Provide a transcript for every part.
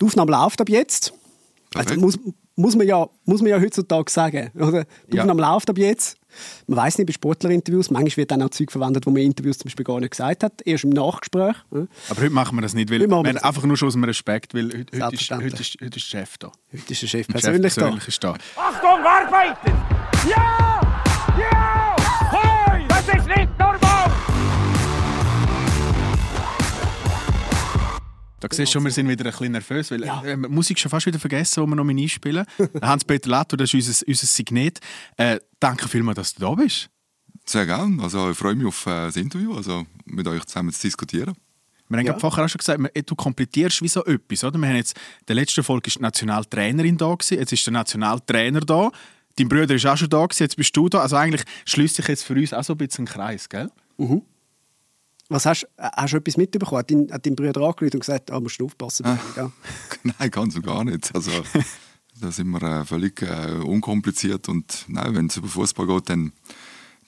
Die Aufnahme läuft ab jetzt. Also muss, muss, man ja, muss man ja heutzutage sagen. Oder? Die Ja. Aufnahme läuft ab jetzt. Man weiß nicht, bei Sportlerinterviews, manchmal wird dann auch Zeug verwendet, wo man in Interviews zum Beispiel gar nicht gesagt hat, erst im Nachgespräch. Aber heute machen wir das nicht, weil wir wir das einfach nur schon aus dem Respekt, weil heute, heute, ist, Selbstverständlich. heute, ist, heute ist der Chef da. Heute ist der Chef Der Chef persönlich da. persönlich ist da. Achtung, Arbeiter! Ja! Da siehst du schon, wir sind wieder ein bisschen nervös, weil Ja. äh, Musik schon fast wieder vergessen, wo wir noch mal einspielen. Hans-Peter Latto, das ist unser, unser Signet. Äh, danke vielmals, dass du da bist. Sehr gerne. Also ich freue mich auf äh, das Interview, also mit euch zusammen zu diskutieren. Wir haben Ja. vorher auch schon gesagt, du komplettierst wie so etwas. Oder? Wir haben jetzt, der letzte Folge war die Nationaltrainerin da, gewesen, jetzt ist der Nationaltrainer da. Dein Bruder ist auch schon da, gewesen, jetzt bist du da. Also eigentlich schließt sich jetzt für uns auch so ein bisschen ein Kreis, gell? Was hast, äh, hast du etwas mitbekommen? Hat dein, hat dein Bruder angerufen und gesagt, ah, musst du aufpassen? Ja. nein, ganz und gar nicht. Also da sind wir äh, völlig äh, unkompliziert und wenn es über Fußball geht, dann,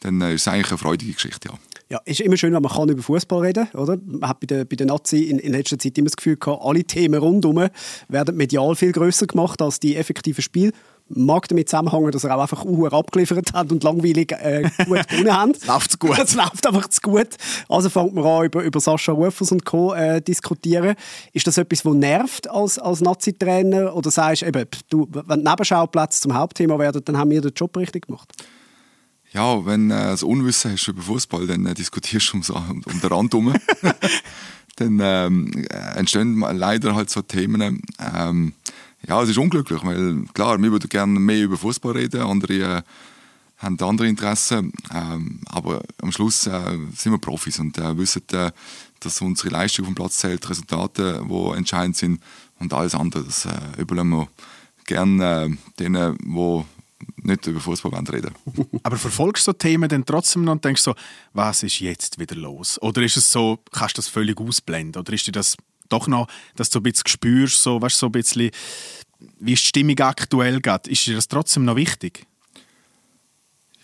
dann äh, ist es eigentlich eine freudige Geschichte, ja. Ja, ist immer schön, wenn man kann über Fußball reden oder? Man hat bei der, bei der Nazi in, in letzter Zeit immer das Gefühl gehabt, alle Themen rundherum werden medial viel größer gemacht als die effektiven Spiele. Mag damit zusammenhängen, dass er auch einfach Uhr abgeliefert hat und langweilig äh, gut gewonnen haben. Läuft zu gut. Es läuft einfach zu gut. Also fängt man an, über, über Sascha Rufers und Co. Äh, diskutieren. Ist das etwas, das nervt als, als Nazi-Trainer? Oder sagst du, eben, du, wenn die Nebenschauplätze zum Hauptthema werden, dann haben wir den Job richtig gemacht? Ja, wenn du äh, das Unwissen hast über Fußball, dann äh, diskutierst du um, so- um, um den Rand herum. dann ähm, äh, entstehen leider halt so Themen. Ähm, ja, es ist unglücklich, weil klar, wir würden gerne mehr über Fußball reden, andere äh, haben andere Interessen, ähm, aber am Schluss äh, sind wir Profis und äh, wissen, äh, dass unsere Leistung vom Platz zählt, Resultate, die entscheidend sind und alles andere, das äh, überlassen wir gerne äh, denen, die nicht über Fußball reden Aber verfolgst du so Themen dann trotzdem noch und denkst so, was ist jetzt wieder los? Oder ist es so, kannst du das völlig ausblenden? Oder ist dir das doch noch, dass du ein bisschen spürst, so, weißt, so ein bisschen, wie ist die Stimmung aktuell geht? Ist dir das trotzdem noch wichtig?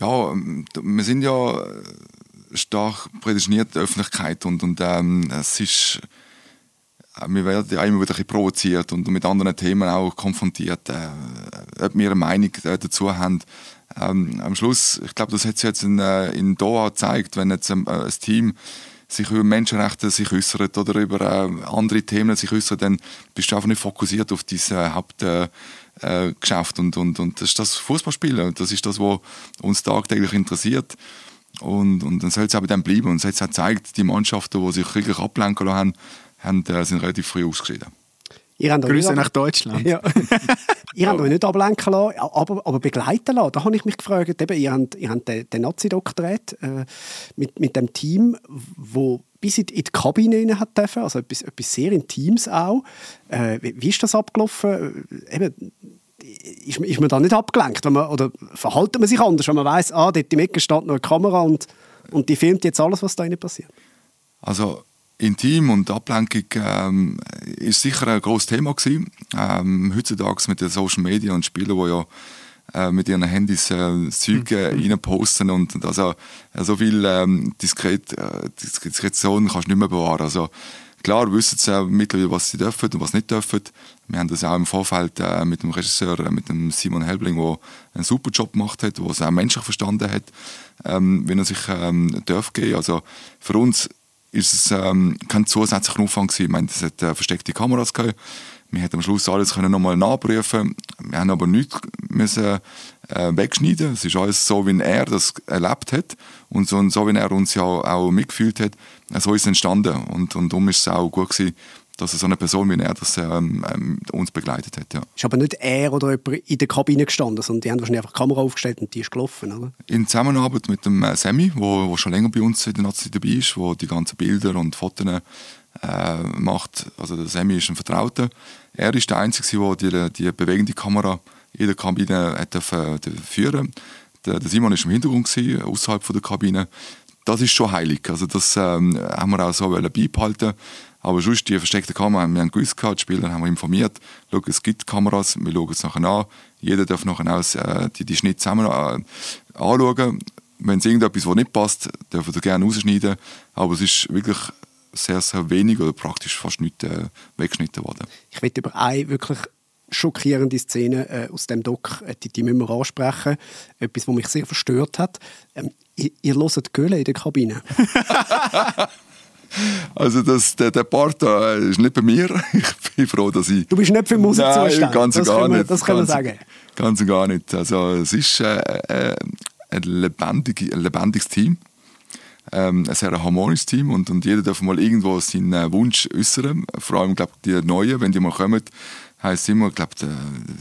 Ja, ähm, wir sind ja äh, stark prädestiniert der Öffentlichkeit und, und ähm, es ist, äh, wir werden ja immer wieder ein provoziert und mit anderen Themen auch konfrontiert, äh, ob wir eine Meinung äh, dazu haben. Ähm, am Schluss, ich glaube, das hat sich jetzt in, in Doha gezeigt, wenn jetzt ein, äh, ein Team sich über Menschenrechte sich äußert oder über äh, andere Themen sich äußert, dann bist du einfach nicht fokussiert auf dieses Hauptgeschäft. Äh, Geschäft. und, und, und das ist das Fußballspielen. Das ist das, was uns tagtäglich interessiert. Und, und dann soll es auch bei dem bleiben. Und es hat sich auch gezeigt, die Mannschaften, die sich wirklich ablenken lassen haben, haben äh, sind relativ früh ausgeschieden. Ihr habt euch Grüße nach Deutschland. Ja. Ihr habt euch nicht ablenken lassen, aber, aber begleiten lassen. Da habe ich mich gefragt, eben, ihr habt, ihr habt den, den Nazi-Doktorat äh, mit, mit dem Team, wo bis in die in die Kabine rein hat dürfen, also etwas, etwas sehr Intimes auch. Äh, wie, wie ist das abgelaufen? Äh, Eben, ist, ist man da nicht abgelenkt? Wenn man, oder verhaltet man sich anders, wenn man weiss, ah, dort im Ecke steht noch eine Kamera und, und die filmt jetzt alles, was da passiert? Also intim und Ablenkung ähm, ist sicher ein großes Thema gewesen. Ähm, heutzutage mit den Social Media und Spielern, die ja äh, mit ihren Handys äh, Zeug äh, reinposten und und also äh, so viel ähm, Diskret, äh, Diskretion kannst du nicht mehr bewahren. Also klar wissen sie äh, mittlerweile, was sie dürfen und was nicht dürfen. Wir haben das auch im Vorfeld äh, mit dem Regisseur, äh, mit dem Simon Helbling, der einen super Job gemacht hat, der es auch menschlich verstanden hat, ähm, wenn er sich ähm, darf gehen. Also für uns ist es ähm, kein zusätzlicher Aufwand gewesen. Ich meine, es hat äh, versteckte Kameras gehabt. Wir hätten am Schluss alles können nochmal nachprüfen. Wir haben aber nichts müssen äh, wegschneiden. Es ist alles so, wie er das erlebt hat und so, und so wie er uns ja auch mitgefühlt hat. äh, So ist es entstanden und und darum ist es auch gut gewesen, dass so eine Person wie er das ähm, ähm, uns begleitet hat. Ja. Ist aber nicht er oder jemand in der Kabine gestanden, sondern die haben wahrscheinlich einfach die Kamera aufgestellt und die ist gelaufen, oder? In Zusammenarbeit mit dem äh, Sammy, wo, wo schon länger bei uns in der Nazi dabei ist, wo die ganzen Bilder und Fotos äh, macht. Also der Sammy ist ein Vertrauter. Er ist der Einzige, der die, die bewegende Kamera in der Kabine hat dürfen führen der, der Simon ist im Hintergrund, gewesen, außerhalb von der Kabine. Das ist schon heilig. Also das ähm, haben wir auch so beibehalten. Aber sonst die versteckte Kamera, wir haben gewusst, die Spieler haben wir informiert, schau, es gibt Kameras, wir schauen es nachher an. Jeder darf nachher auch äh, die, die Schnitte zusammen äh, anschauen. Wenn es irgendetwas, was nicht passt, dürfen wir gerne rausschneiden. Aber es ist wirklich sehr, sehr wenig oder praktisch fast nicht äh, weggeschnitten worden. Ich will über eine wirklich schockierende Szene äh, aus dem Doc, äh, die, die müssen wir ansprechen. Etwas, was mich sehr verstört hat. Ähm, ihr, ihr hört Göhle in der Kabine. Also das, der, der Part da äh, ist nicht bei mir. Ich bin froh, dass ich... Du bist nicht für Musik Nein, zuständig. ganz und das gar wir, nicht. Das können wir sagen. Ganz und gar nicht. Also es ist äh, äh, ein, lebendig, ein lebendiges Team. Ähm, ein sehr harmonisches Team und, und jeder darf mal irgendwo seinen äh, Wunsch äußern. Vor allem glaub, die Neuen, wenn die mal kommen, heisst immer, glaub,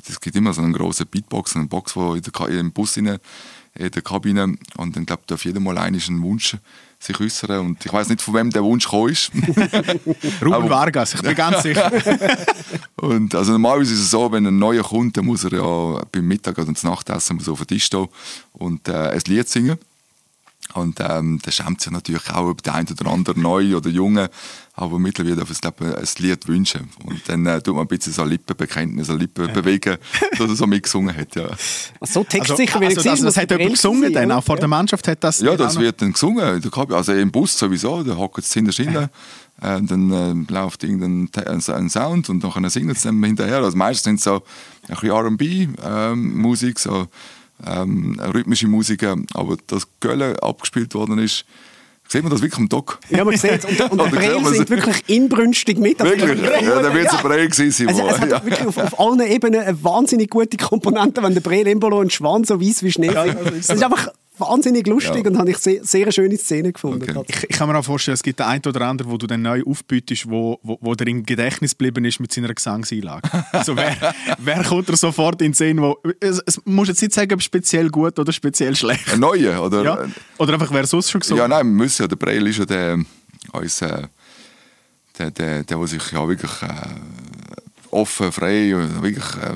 es gibt immer so einen großen Beatbox, eine Box, wo in der, im Bus in, in der Kabine und dann glaub, darf jeder mal einen Wunsch sich äußern und ich weiß nicht, von wem der Wunsch gekommen ist. Ruben Vargas, ich bin ganz sicher. Und also normalerweise ist es so, wenn ein neuer kommt, dann muss er ja beim Mittag oder zum Nachtessen muss auf den Tisch stehen und äh, ein Lied singen. Und ähm, da schämt sich natürlich auch über den einen oder anderen neu oder Junge, aber mittlerweile darf es glaub, ich, ein Lied wünschen. Und dann äh, tut man ein bisschen so Lippenbekenntnis, so Lippen bewegen, dass er so mitgesungen hat. Ja, So textsicher, wie also, ich also, das hat jemand gesungen, dann, auch vor der Mannschaft hat das... ja das wird dann gesungen. der. Also im Bus sowieso, da hockt es hinter Schiene. Äh, dann äh, läuft irgendein ein ein Sound und dann singen sie dann hinterher. Also meistens sind es so ein bisschen R&B-Musik, so ähm, rhythmische Musik. Aber dass Gölle abgespielt worden ist, sieht man das wirklich im Doc? Ja, man sieht Und, und Oder die Brille sind wirklich inbrünstig mit. Also, Wirklich? Ja, da wird es ein Brei gewesen sein. Also, es hat ja. wirklich auf, auf allen Ebenen eine wahnsinnig gute Komponente, wenn der Breel Embolo und Schwan so weiß wie Schnee sind. Das ist einfach wahnsinnig lustig Ja. und habe ich sehr, sehr schöne Szene gefunden. Okay. Ich, ich kann mir auch vorstellen, es gibt den einen oder anderen, wo du dann neu aufbietest, wo, wo, wo der im Gedächtnis geblieben ist mit seiner Gesangseinlage. Also wer, wer kommt dir sofort in den Sinn, wo... Es, es muss jetzt nicht sagen, ob speziell gut oder speziell schlecht. Ein neuer, oder? Ja? Oder einfach, wer sonst schon gesungen Ja, nein, wir müssen ja. Der Breil ist ja der, uns, äh, der, der, der, der sich ja wirklich äh, offen, frei, und wirklich äh,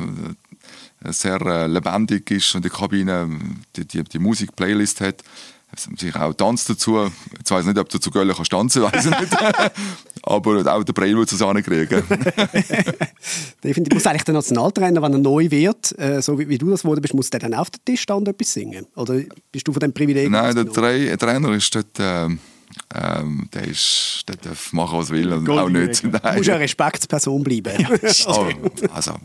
sehr äh, lebendig ist und die Kabine die, die, die Musik-Playlist hat. Sich auch tanzt dazu. Jetzt weiß ich nicht, ob du zu Gölle kannst tanzen, weiß ich nicht. Aber auch der Breil wird es hinkriegen. Definitiv. Muss eigentlich der Nationaltrainer, wenn er neu wird, äh, so wie, wie du das geworden bist, muss der dann auf den Tisch stehen und etwas singen? Oder bist du von dem Privileg Nein, der? Tra Trainer ist dort, ähm, ähm, der, ist, der darf machen, was er will und auch Goldene nicht. Du musst ja eine Respektsperson bleiben. Oh, also.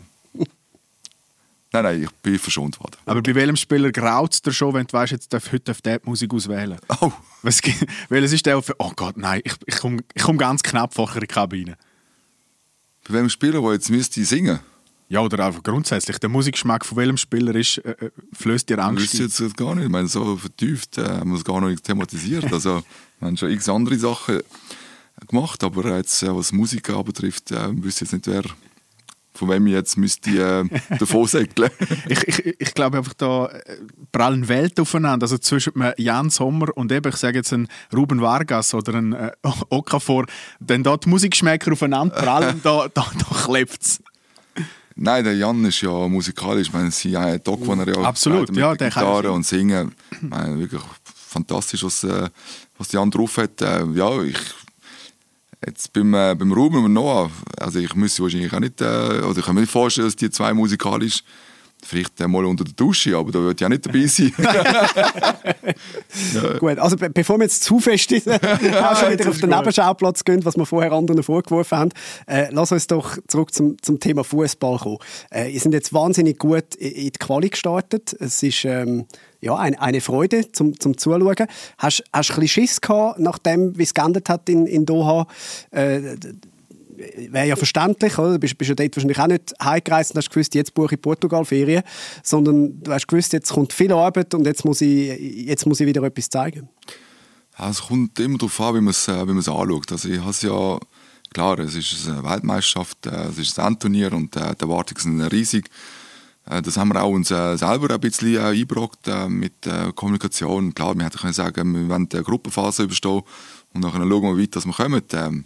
Nein, nein, ich bin verschont worden. Aber bei welchem Spieler graut es dir schon, wenn du weißt, jetzt darf, heute darf der Musik auswählen? Oh, Was, gibt- welches ist der, für, oh Gott, nein, ich, ich komme ich komm ganz knapp vorher in die Kabine. bei welchem Spieler, der jetzt müsste singen? Ja, oder einfach grundsätzlich. Der Musikgeschmack von welchem Spieler ist, äh, äh, flößt dir Ich Angst wüsste ein? jetzt gar nicht. Ich meine, so vertieft äh, haben wir es gar nicht thematisiert. Also, wir haben schon x andere Sachen gemacht, aber jetzt, äh, was Musik anbetrifft, äh, wüsste ich jetzt nicht, wer, von wem jetzt müsste äh, davon segeln. Ich, ich, ich glaube einfach, da äh, prallen Welten aufeinander. Also zwischen Jan Sommer und eben, ich sage jetzt einen Ruben Vargas oder einen äh, Okafor, wenn da die Musikgeschmäcker aufeinander prallen, da, da, da klebt es. Nein, der Jan ist ja musikalisch. Ich meine, sie haben Doc, wo er ja Absolut, gespielt hat mit ja, der kann Gitarre singen. und Singen. Ich meine, wirklich fantastisch, was, äh, was Jan drauf hat. Äh, ja, ich, jetzt beim, äh, beim Ruben und Noah, also ich müsste wahrscheinlich auch nicht, äh, oder ich kann mir nicht vorstellen, dass die zwei musikalisch vielleicht äh, mal unter der Dusche, aber da ich auch nicht dabei sein. Gut, also be bevor wir jetzt zu fest in- auch schon wieder auf ist den gut. Nebenschauplatz gehen, was wir vorher anderen vorgeworfen haben, äh, lass uns doch zurück zum, zum Thema Fußball kommen. Äh, ihr sind jetzt wahnsinnig gut in in die Quali gestartet. Es ist ähm, ja, ein, eine Freude zum, zum Zuschauen. Hast du ein bisschen Schiss gehabt, nachdem, wie es geendet hat in, in Doha? Äh, wäre ja verständlich, oder? Du bist, bist ja dort wahrscheinlich auch nicht heimgereist und hast gewusst, jetzt buche ich Portugal Ferien, sondern du hast gewusst, jetzt kommt viel Arbeit und jetzt muss ich, jetzt muss ich wieder etwas zeigen. Ja, es kommt immer darauf an, wie man es, äh, wie anschaut. Also ich habe ja, klar, es ist eine Weltmeisterschaft, äh, es ist ein Endturnier und äh, die Erwartungen sind riesig. Das haben wir auch uns selber ein bisschen eingebrockt äh, mit Kommunikation. Klar, wir hätten können sagen, wir wollen die Gruppenphase überstehen und dann schauen wir, wie weit wir kommen.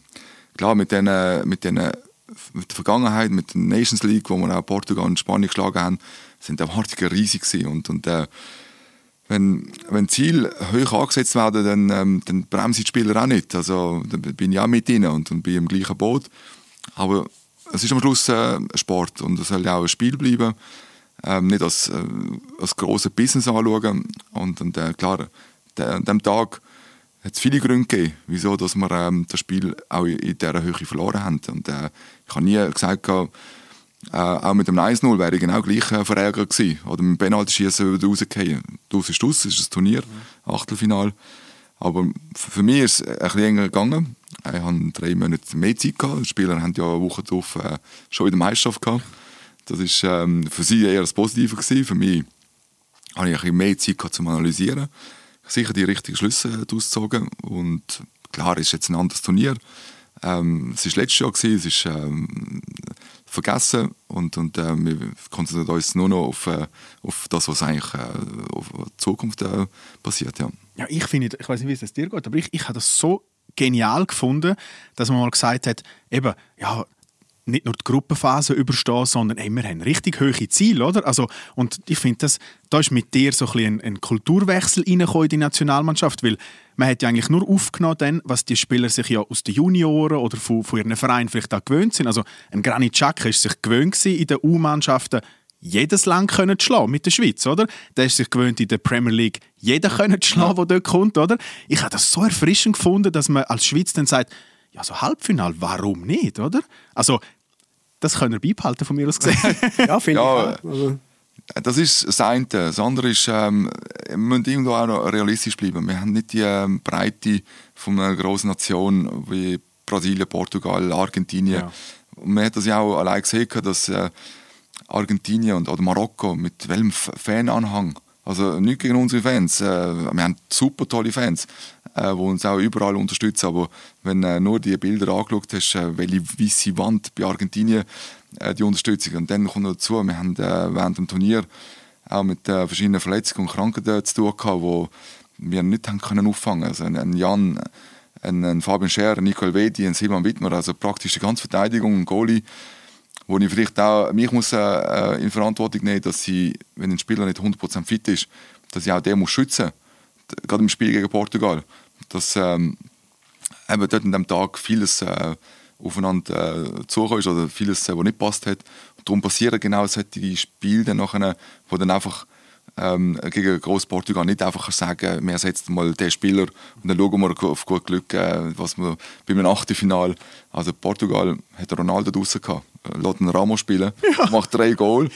Klar, mit, den, mit, den, mit der Vergangenheit, mit der Nations League, wo wir auch Portugal und Spanien geschlagen haben, sind die Erwartungen riesig gewesen. Und, und äh, wenn, wenn Ziele hoch angesetzt werden, dann, ähm, dann bremsen die Spieler auch nicht. Also, dann bin ich auch mit ihnen und, und bin im gleichen Boot. Aber es ist am Schluss äh, Sport und es soll ja auch ein Spiel bleiben. Ähm, nicht als, äh, als grosses Business anschauen. Und, und äh, klar, an dem Tag hat es viele Gründe gegeben, wieso dass wir ähm, das Spiel auch in, dieser Höhe verloren haben. Und äh, ich habe nie gesagt, äh, auch mit dem 1-0 wäre ich genau gleich äh, verärgert gewesen. Oder mit dem Penalty-Schießen würde rausgehen. Das ist das, ist das Turnier, Achtelfinal. Aber für mich ist es ein bisschen enger gegangen. Ich hatte drei Monate mehr Zeit. Gehabt. Die Spieler haben ja eine Woche darauf äh, schon in der Meisterschaft gehabt. Das war ähm, für sie eher das Positive. Gewesen. Für mich hatte ich ein bisschen mehr Zeit gehabt, zum Analysieren. Sicher die richtigen Schlüsse ausgezogen. Und klar, es ist jetzt ein anderes Turnier. Ähm, es war letztes Jahr, gewesen, es ist ähm, vergessen und, und äh, wir konzentrieren uns nur noch auf, äh, auf das, was eigentlich äh, auf die Zukunft äh, passiert. Ja. Ja, ich finde, ich weiß nicht, wie es dir geht, aber ich, ich habe das so genial gefunden, dass man mal gesagt hat, eben, ja, nicht nur die Gruppenphase überstehen, sondern ey, wir haben richtig hohe Ziele, oder? Also, und ich finde, da ist mit dir so ein, ein, Kulturwechsel in die Nationalmannschaft, weil man hat ja eigentlich nur aufgenommen, dann, was die Spieler sich ja aus den Junioren oder von, von ihren Vereinen vielleicht auch gewöhnt sind. Also ein Granit Xhaka ist sich gewöhnt in den U-Mannschaften jedes Land können schlagen mit der Schweiz, oder? Der ist sich gewöhnt in der Premier League jeden können schlagen, der dort kommt, oder? Ich habe das so erfrischend gefunden, dass man als Schweiz dann sagt, ja, so Halbfinal, warum nicht, oder? Also, das können wir beibehalten von mir aus gesehen. ja, finde Ja, ich auch. Also, Das ist das eine. Das andere ist, ähm, wir müssen irgendwo auch noch realistisch bleiben. Wir haben nicht die ähm, Breite von einer grossen Nation wie Brasilien, Portugal, Argentinien. Ja. Und man hat das ja auch allein gesehen, dass äh, Argentinien und, oder Marokko mit welchem Fananhang, also nicht gegen unsere Fans, äh, wir haben super tolle Fans, äh, die uns auch überall unterstützen, aber wenn äh, nur die Bilder angeschaut hast, äh, welche weiße Wand bei Argentinien äh, die Unterstützung. Und dann kommt noch dazu, wir haben äh, während dem Turnier auch mit äh, verschiedenen Verletzungen und Krankheiten zu tun gehabt, wo wir nicht haben können auffangen. Also ein, Jan, ein, ein Fabian Scher, ein Nicole Vedi, ein Simon Wittmer, also praktisch die ganze Verteidigung, ein Goalie, wo ich vielleicht auch mich muss, äh, in Verantwortung nehmen dass sie, wenn ein Spieler nicht 100% fit ist, dass ich auch den muss schützen muss. Gerade im Spiel gegen Portugal. Dass ähm, eben dort an dem Tag vieles äh, aufeinander äh, ist oder vieles, äh, was nicht passt hat. Und darum passieren genau solche Spiele dann nachher, wo dann einfach ähm, gegen Großportugal nicht einfach sagen, wir ersetzen mal den Spieler und dann schauen wir auf gut Glück, äh, was wir bei einem Achtelfinal, also Portugal hat Ronaldo draussen gehabt, äh, lässt einen Ramos spielen, macht drei Goal.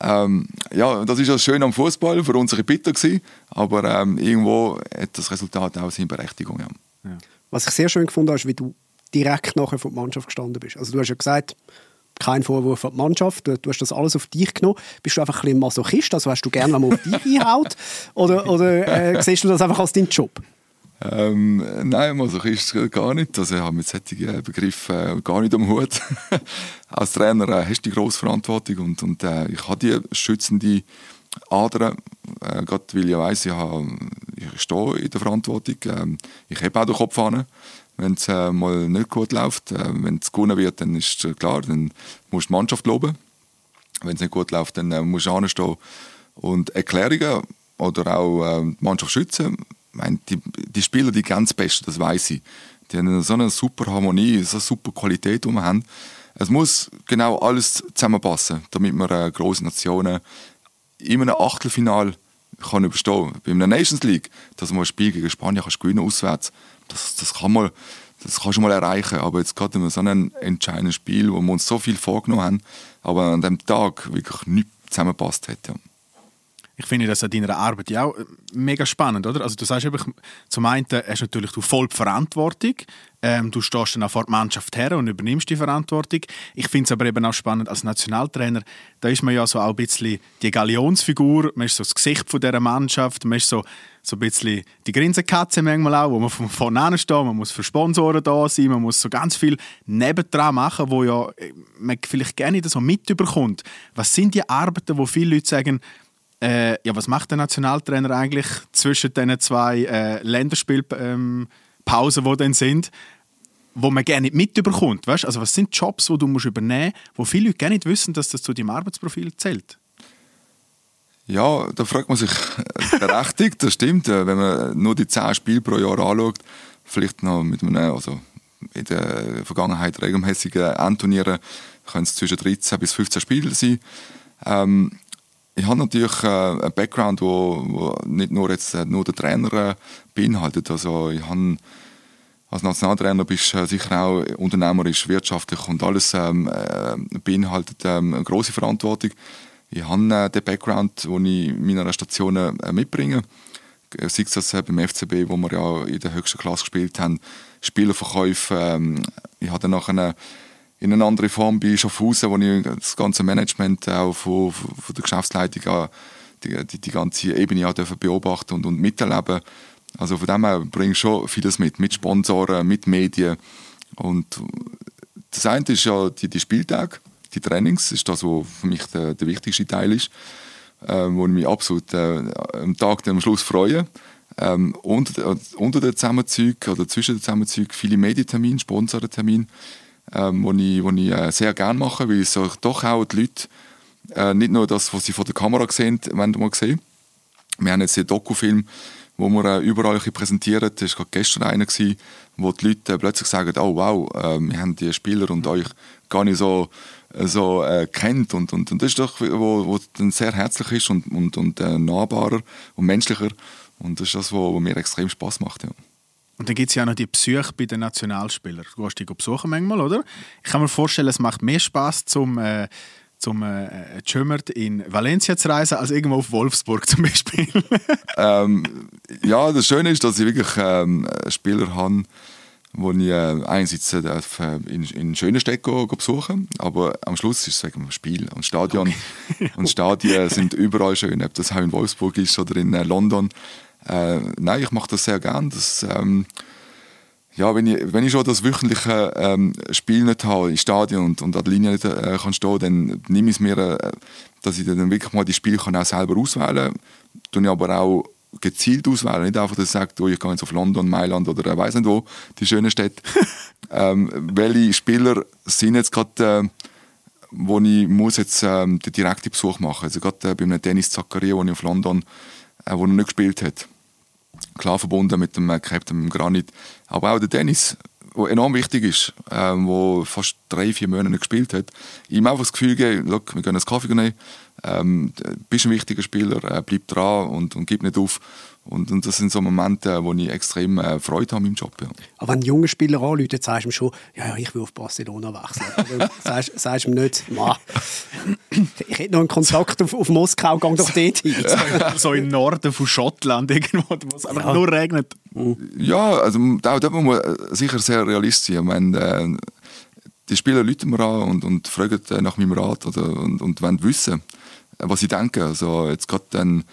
ähm, ja, das ist das Schöne am Fußball, für uns ein bisschen bitter gewesen, aber ähm, irgendwo hat das Resultat auch seine Berechtigung. Ja. was ich sehr schön gefunden habe, ist, wie du direkt nachher von der Mannschaft gestanden bist. Also du hast ja gesagt, kein Vorwurf an die Mannschaft, du, du hast das alles auf dich genommen. Bist du einfach ein bisschen Masochist, also hast du gerne, wenn man auf dich einhaut? Oder, oder äh, siehst du das einfach als deinen Job? Ähm, nein, Masochist gar nicht. Also ich habe mit solchen Begriffen gar nicht am Hut. Als Trainer äh, hast du die grosse Verantwortung und, und äh, ich habe die schützende Ader, äh, gerade weil ich weiss, ich, habe, ich stehe in der Verantwortung. Ähm, ich habe auch den Kopf an. Wenn es äh, mal nicht gut läuft, äh, wenn es gewonnen wird, dann ist äh, klar, dann musst du die Mannschaft loben. Wenn es nicht gut läuft, dann musst du anstehen und Erklärungen oder auch die Mannschaft schützen. Meine, die, die Spieler, die ganz Besten, das weiß ich. Die haben so eine super Harmonie, so eine super Qualität, die wir haben. Es muss genau alles zusammenpassen, damit wir äh, große Nationen in einem Achtelfinal kann überstehen. Bei einer Nations League, dass man ein Spiel gegen Spanien kannst gewinnen auswärts, das, das kann man, das kannst du mal erreichen. Aber jetzt gerade in so einem entscheidenden Spiel, wo wir uns so viel vorgenommen haben, aber an dem Tag wirklich nichts zusammenpasst hat. Ja. Ich finde das an deiner Arbeit ja auch äh, mega spannend, oder? Also du sagst eben, zum einen hast natürlich du voll die Verantwortung, ähm, du stehst dann auch vor der Mannschaft her und übernimmst die Verantwortung. Ich finde es aber eben auch spannend als Nationaltrainer, da ist man ja so auch ein bisschen die Galionsfigur, man ist so das Gesicht von dieser Mannschaft, man ist so, so ein bisschen die Grinsenkatze manchmal auch, wo man von vorne steht, man muss für Sponsoren da sein, man muss so ganz viel nebendran machen, wo ja äh, man vielleicht gerne nicht so mitbekommt. Was sind die Arbeiten, wo viele Leute sagen, äh, ja, was macht der Nationaltrainer eigentlich zwischen diesen zwei äh, Länderspielpausen, ähm, die dann sind, wo man gerne nicht mitbekommt? Weißt? Also was sind Jobs, die du musst übernehmen musst, wo viele Leute gerne nicht wissen, dass das zu deinem Arbeitsprofil zählt? Ja, da fragt man sich äh, berechtigt, das stimmt. äh, Wenn man nur die 10 Spiele pro Jahr anschaut, vielleicht noch mit einem, also in der Vergangenheit regelmäßigen Endturnieren, können es zwischen 13 bis 15 Spiele sein. Ähm, ich habe natürlich äh, einen Background, wo, wo nicht nur jetzt äh, nur der Trainer äh, beinhaltet. Also ich habe als Nationaltrainer bist du äh, sicher auch unternehmerisch, wirtschaftlich und alles ähm, äh, beinhaltet ähm, eine große Verantwortung. Ich habe den Background, den ich in meiner Station äh, mitbringe. Sei es das beim FCB, wo wir ja in der höchsten Klasse gespielt haben, Spielerverkäufe. Ähm, ich dann nachher in eine andere Form bei Schaffhausen, wo ich das ganze Management auch von, von der Geschäftsleitung die, die, die ganze Ebene auch beobachten und, und miterleben also von dem her bringe ich schon vieles mit, mit Sponsoren, mit Medien. Und das eine ist ja die, die Spieltage, die Trainings, das ist das, was für mich der, der wichtigste Teil ist, äh, wo ich mich absolut äh, am Tag am Schluss freue. Ähm, unter, unter den Zusammenzügen oder zwischen den Zusammenzügen viele Medientermine, Sponsorentermine, ähm, wo ich, wo ich äh, sehr gerne mache, weil so doch auch die Leute äh, nicht nur das, was sie vor der Kamera sehen, wenn mal sehen. Wir haben jetzt den Dokufilm wo wir äh, überall präsentieren. Das war gestern einer, gewesen, wo die Leute äh, plötzlich sagen, oh wow, äh, wir haben die Spieler und euch gar nicht so, äh, so äh, kennt. Und, und, und das ist doch, wo, wo dann sehr herzlich ist und, und, und äh, nahbarer und menschlicher. Und das ist das, was mir extrem Spaß macht. Ja. Und dann gibt es ja auch noch die Psyche bei den Nationalspielern. Du hast die besuchen manchmal, oder? Ich kann mir vorstellen, es macht mehr Spaß zum äh, zum äh, Schömert in Valencia zu reisen, als irgendwo auf Wolfsburg zum Beispiel? ähm, ja, das Schöne ist, dass ich wirklich ähm, Spieler habe, wo ich äh, einerseits äh, darf, äh, in, in schönen Städten besuchen aber am Schluss ist es wegen dem Spiel. Und Stadion okay. und Stadien sind überall schön, ob das auch in Wolfsburg ist oder in äh, London. Äh, nein, ich mache das sehr gern. Das, ähm, ja, wenn ich, wenn ich schon das wöchentliche ähm, Spiel nicht habe im Stadion und, und an der Linie nicht äh, kann stehen, dann nehme ich es mir, äh, dass ich dann wirklich mal die Spiele kann auch selber auswählen kann. Tue ich aber auch gezielt auswählen. Nicht einfach, dass ich sage, oh, ich gehe jetzt auf London, Mailand oder äh, weiß nicht wo, die schönen Städte. ähm, welche Spieler sind jetzt gerade, äh, wo ich muss jetzt ähm, den direkten Besuch machen. Also gerade äh, bei einem Dennis Zakaria, wo ich auf London, äh, wo er nicht gespielt hat klar verbunden mit dem Captain Granit. Aber auch der Dennis, der enorm wichtig ist, ähm, wo fast drei, vier Monate gespielt hat, ihm einfach das Gefühl geben, wir gehen einen Kaffee nehmen, ähm, bist ein wichtiger Spieler, äh, bleib dran und, und gib nicht auf. Und, und, das sind so Momente, wo ich extrem äh, Freude habe im Job. Ja. Aber wenn junge Spieler anrufen, sagst du ihm schon, ja, ja, ich will auf Barcelona wechseln. du sagst, sagst ihm nicht, ich hätte noch einen Kontakt auf, auf Moskau, gang doch dort hin. so im Norden von Schottland, irgendwo, wo es einfach ja. nur regnet. Ja, also da, da muss man sicher sehr realistisch sein. Ich meine, äh, die Spieler rufen mir an und, und fragen nach meinem Rat oder, und, und wollen wissen, was sie denken. Also jetzt gerade dann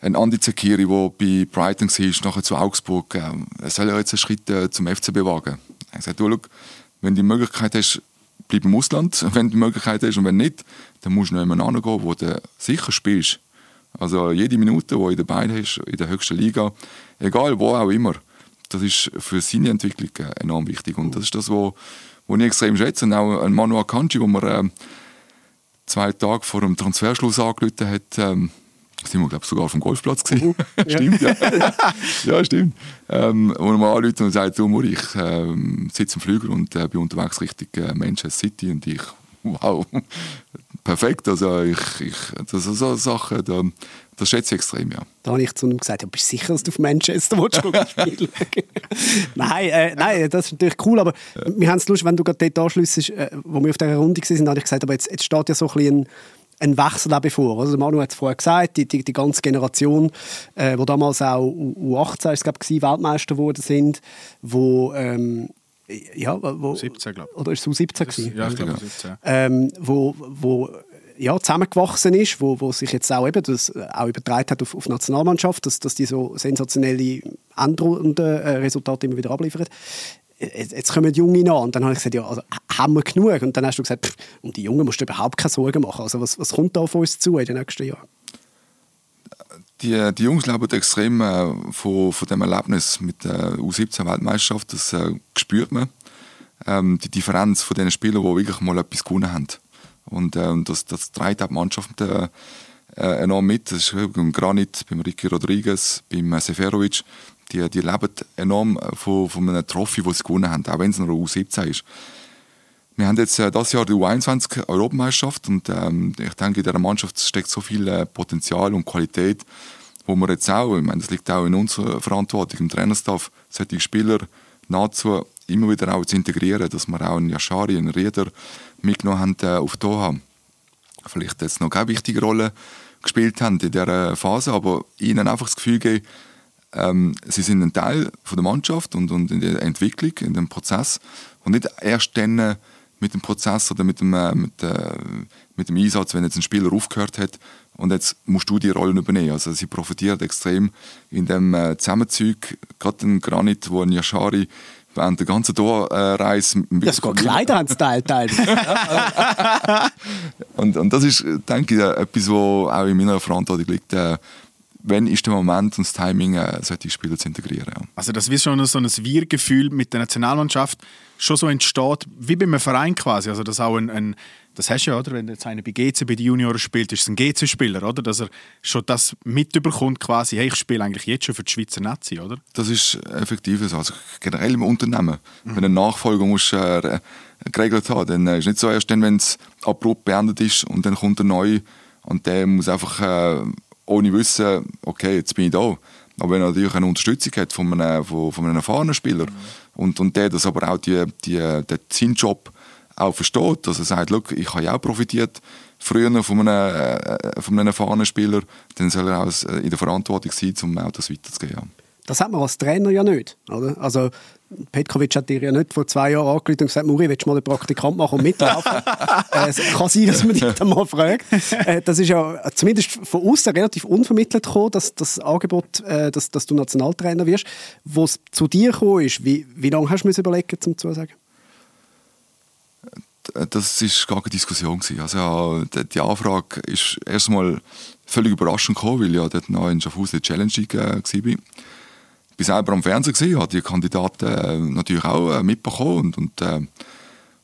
ein Andi Zekiri, der bei Brighton war, nachher zu Augsburg, äh, er soll ja jetzt einen Schritt äh, zum FCB wagen. Er gesagt, du, schau, wenn du die Möglichkeit hast, bleib im Ausland, wenn du die Möglichkeit hast und wenn nicht, dann musst du noch jemanden gehen, wo du sicher spielst. Also jede Minute, die du dabei hast, in der höchsten Liga, egal wo auch immer, das ist für seine Entwicklung äh, enorm wichtig. Und das ist das, was ich extrem schätze. Und auch ein Manu Akanji, wo man äh, zwei Tage vor dem Transferschluss angerufen hat, ähm, sind wir, glaube ich, sogar auf dem Golfplatz gesehen. Uh, stimmt, ja. ja, stimmt. Ähm, wo man anruft und sagt, du, Muri, ich äh, sitze im Flüger und äh, bin unterwegs Richtung äh, Manchester City und ich, wow, perfekt. Also ich, ich, das sind so Sachen, da, das schätze ich extrem, ja. Da habe ich zu ihm gesagt, ja, bist du sicher, dass du auf Manchester willst, spielen nein, äh, nein, das ist natürlich cool, aber ja. wir haben es lustig, wenn du gerade dort anschliessest, äh, wo wir auf dieser Runde waren, habe ich gesagt, aber jetzt, jetzt steht ja so ein bisschen ein Wechsel auch bevor. Also Manu hat es vorher gesagt, die, die, die ganze Generation, äh, wo damals auch U18 ist, glaube ich, Weltmeister geworden sind, wo ähm, ja, wo, 17, glaube ich. Oder ist es U17 gewesen? Ja, ich glaube 17. Ähm, wo, wo ja, zusammengewachsen ist, wo, wo sich jetzt auch eben das auch übertragen hat auf, auf Nationalmannschaft, dass, dass die so sensationelle Änderungen äh, immer wieder abliefern jetzt kommen die Jungen nach. Und dann habe ich gesagt, ja, also, haben wir genug? Und dann hast du gesagt, pff, um die Jungen musst du überhaupt keine Sorgen machen. Also was, was kommt da auf uns zu in den nächsten Jahren? Die, die Jungs leben extrem äh, von, von dem Erlebnis mit der U17-Weltmeisterschaft. Das äh, spürt man. Ähm, die Differenz von den Spielern, die wirklich mal etwas gewonnen haben. Und äh, das, das treibt auch die Mannschaft äh, äh enorm mit. Das ist beim Granit, beim Ricky Rodriguez, beim äh, Seferovic die, die leben enorm von, von einem Trophy, das sie gewonnen haben, auch wenn es nur U17 ist. wir haben jetzt äh, das Jahr die U21 Europameisterschaft und ähm, ich denke, in dieser Mannschaft steckt so viel äh, Potenzial und Qualität, wo wir jetzt auch, ich meine, das liegt auch in unserer Verantwortung im Trainerstaff, solche Spieler nahezu immer wieder auch zu integrieren, dass wir auch einen Yashari, einen Rieder mitgenommen haben äh, auf Doha. Vielleicht jetzt noch keine wichtige Rolle gespielt haben in dieser Phase, aber ihnen einfach das Gefühl geben, ähm, sie sind ein Teil von der Mannschaft und, und in der Entwicklung, in dem Prozess und nicht erst dann mit dem Prozess oder mit dem, äh, mit, äh, mit dem Einsatz, wenn jetzt ein Spieler aufgehört hat und jetzt musst du die Rollen übernehmen. Also sie profitieren extrem in dem äh, Zusammenzug, gerade ein Granit, wo ein Yashari während der ganzen Torreise... Ja, sogar Kleider haben sie teilt. und, und das ist, denke ich, etwas, was auch in meiner Verantwortung liegt, äh, wenn ist der Moment und das Timing, äh, solche Spieler zu integrieren. Ja. Also das wie schon so ein Wir-Gefühl mit der Nationalmannschaft schon so entsteht, wie bei einem Verein quasi. Also das auch ein, ein das hast du ja, oder? Wenn jetzt einer bei GC bei den Junioren spielt, ist es ein GC-Spieler, oder? Dass er schon das mitbekommt quasi, hey, ich spiele eigentlich jetzt schon für die Schweizer Nazi, oder? Das ist effektiv so. Also generell im Unternehmen. Mhm. Wenn ein Nachfolger muss, äh, geregelt haben, dann ist es nicht so erst dann, wenn es abrupt beendet ist und dann kommt ein neuer und der muss einfach äh, ohne Wissen, okay, jetzt bin ich da. Aber wenn er natürlich eine Unterstützung hat von einem, von, von einem erfahrenen Spieler mhm. und, und der das aber auch die, die, den, seinen Job auch versteht, dass er sagt, Look, ich habe ja auch profitiert früher von einem, äh, von einem erfahrenen Spieler, dann soll er auch in der Verantwortung sein, um auch das weiterzugeben. Das hat man als Trainer ja nicht. Oder? Also Petkovic hat dir ja nicht vor zwei Jahren angerufen und gesagt, Muri, willst du mal einen Praktikant machen und mitlaufen? äh, es kann sein, dass man dich dann mal fragt. Äh, das ist ja zumindest von außen relativ unvermittelt gekommen, dass das Angebot, äh, dass, dass du Nationaltrainer wirst. Wo es zu dir gekommen ist, wie, wie lange hast du mir überlegen, zum Zusagen? Das war gar keine Diskussion. Also, die Anfrage ist erstmal völlig überraschend gekommen, weil ich ja dort noch in Schaffhausen Challenge war bin selber am Fernsehen gesehen, habe die Kandidaten äh, natürlich auch äh, mitbekommen und, und, äh,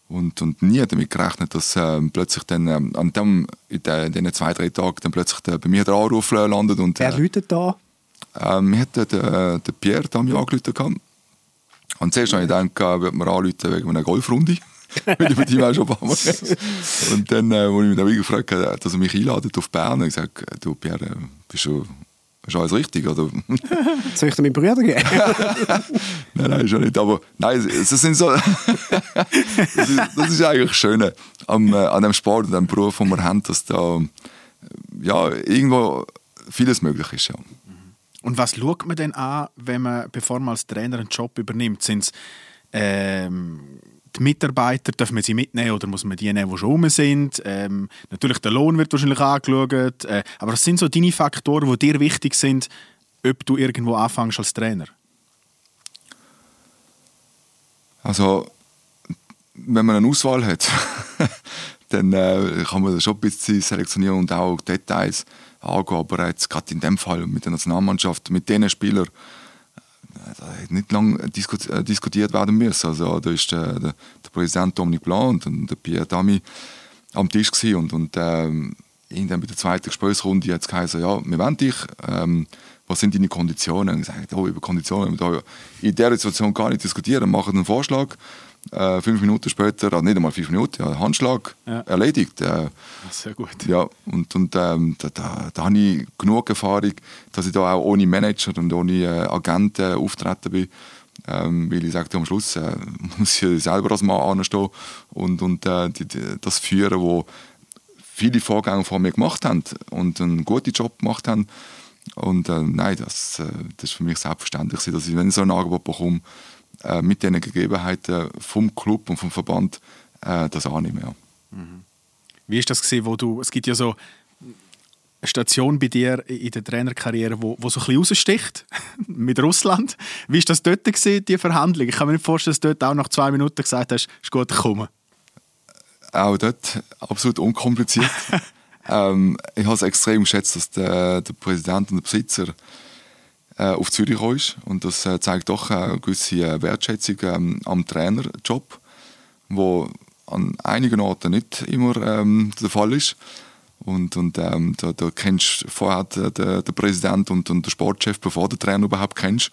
und, und nie damit gerechnet, dass äh, plötzlich dann äh, an dem, in, den, in den zwei, drei Tagen dann plötzlich bei mir der Anruf landet. Und, Wer läutet da? Äh, mir hat der, der, Pierre da mich angerufen. Und zuerst habe ich gedacht, wird mir anrufen wegen einer Golfrunde. Weil ich mit ihm auch schon ein paar Mal Und dann, äh, als ich mich dann gefragt habe, dass er mich einladet auf Bern, habe ich gesagt, du Pierre, bist du ist alles richtig, oder? Soll ich dir meinen Brüder geben? nein, nein, schon nicht. Aber nein, das sind so. das, ist, das ist eigentlich schön am, äh, an dem Sport und dem Beruf, den wir haben, dass da ja, irgendwo vieles möglich ist. Ja. Und was schaut man denn an, wenn man, bevor man als Trainer einen Job übernimmt? Sind es ähm, die Mitarbeiter, dürfen wir sie mitnehmen oder muss man die nehmen, die schon rum sind? Ähm, natürlich, der Lohn wird wahrscheinlich angeschaut. Äh, aber was sind so deine Faktoren, die dir wichtig sind, ob du irgendwo anfängst als Trainer? Also, wenn man eine Auswahl hat, dann äh, kann man schon ein bisschen selektionieren und auch Details angehen. Aber jetzt gerade in dem Fall mit der Nationalmannschaft, mit diesen Spielern, da hätte nicht lange äh, diskutiert werden müssen. Also, da ist der, der, der Präsident Dominique Blanc und der Pierre Dami am Tisch gewesen und, und ähm, irgendwann bei der zweiten Gesprächsrunde hat es geheißen, ja, wir wollen dich, ähm, was sind deine Konditionen? Und ich gesagt, oh, über Konditionen, wir in dieser Situation gar nicht diskutieren, machen einen Vorschlag, äh, fünf Minuten später, also nicht einmal fünf Minuten, ja, Handschlag ja. erledigt. Äh, Sehr gut. Ja, und, und ähm, da, da, da habe ich genug Erfahrung, dass ich da auch ohne Manager und ohne äh, Agenten auftreten bin. Ähm, weil ich sage, am Schluss äh, muss ich selber als Mann anstehen und, und äh, die, die, das führen, wo viele Vorgänger vor mir gemacht haben und einen guten Job gemacht haben. Und äh, nein, das, äh, das ist für mich selbstverständlich, dass ich, wenn ich so ein Angebot bekomme, äh, mit den Gegebenheiten vom Club und vom Verband äh, das annehmen. Ja. Mhm. Wie ist das gesehen, wo du, es gibt ja so eine Station bei dir in der Trainerkarriere, wo, wo so ein bisschen raussticht, mit Russland. Wie ist das dort gesehen, die Verhandlung? Ich kann mir nicht vorstellen, dass du dort auch nach zwei Minuten gesagt hast, ist gut, komm. Auch dort absolut unkompliziert. ähm, ich habe es extrem geschätzt, dass der, der Präsident und der Besitzer auf Zürich ist. Und das äh, zeigt doch eine gewisse äh, Wertschätzung ähm, am Trainerjob, wo an einigen Orten nicht immer ähm, der Fall ist. Und, und ähm, da, da, kennst du vorher den, den Präsident und, und den Sportchef, bevor du den Trainer überhaupt kennst.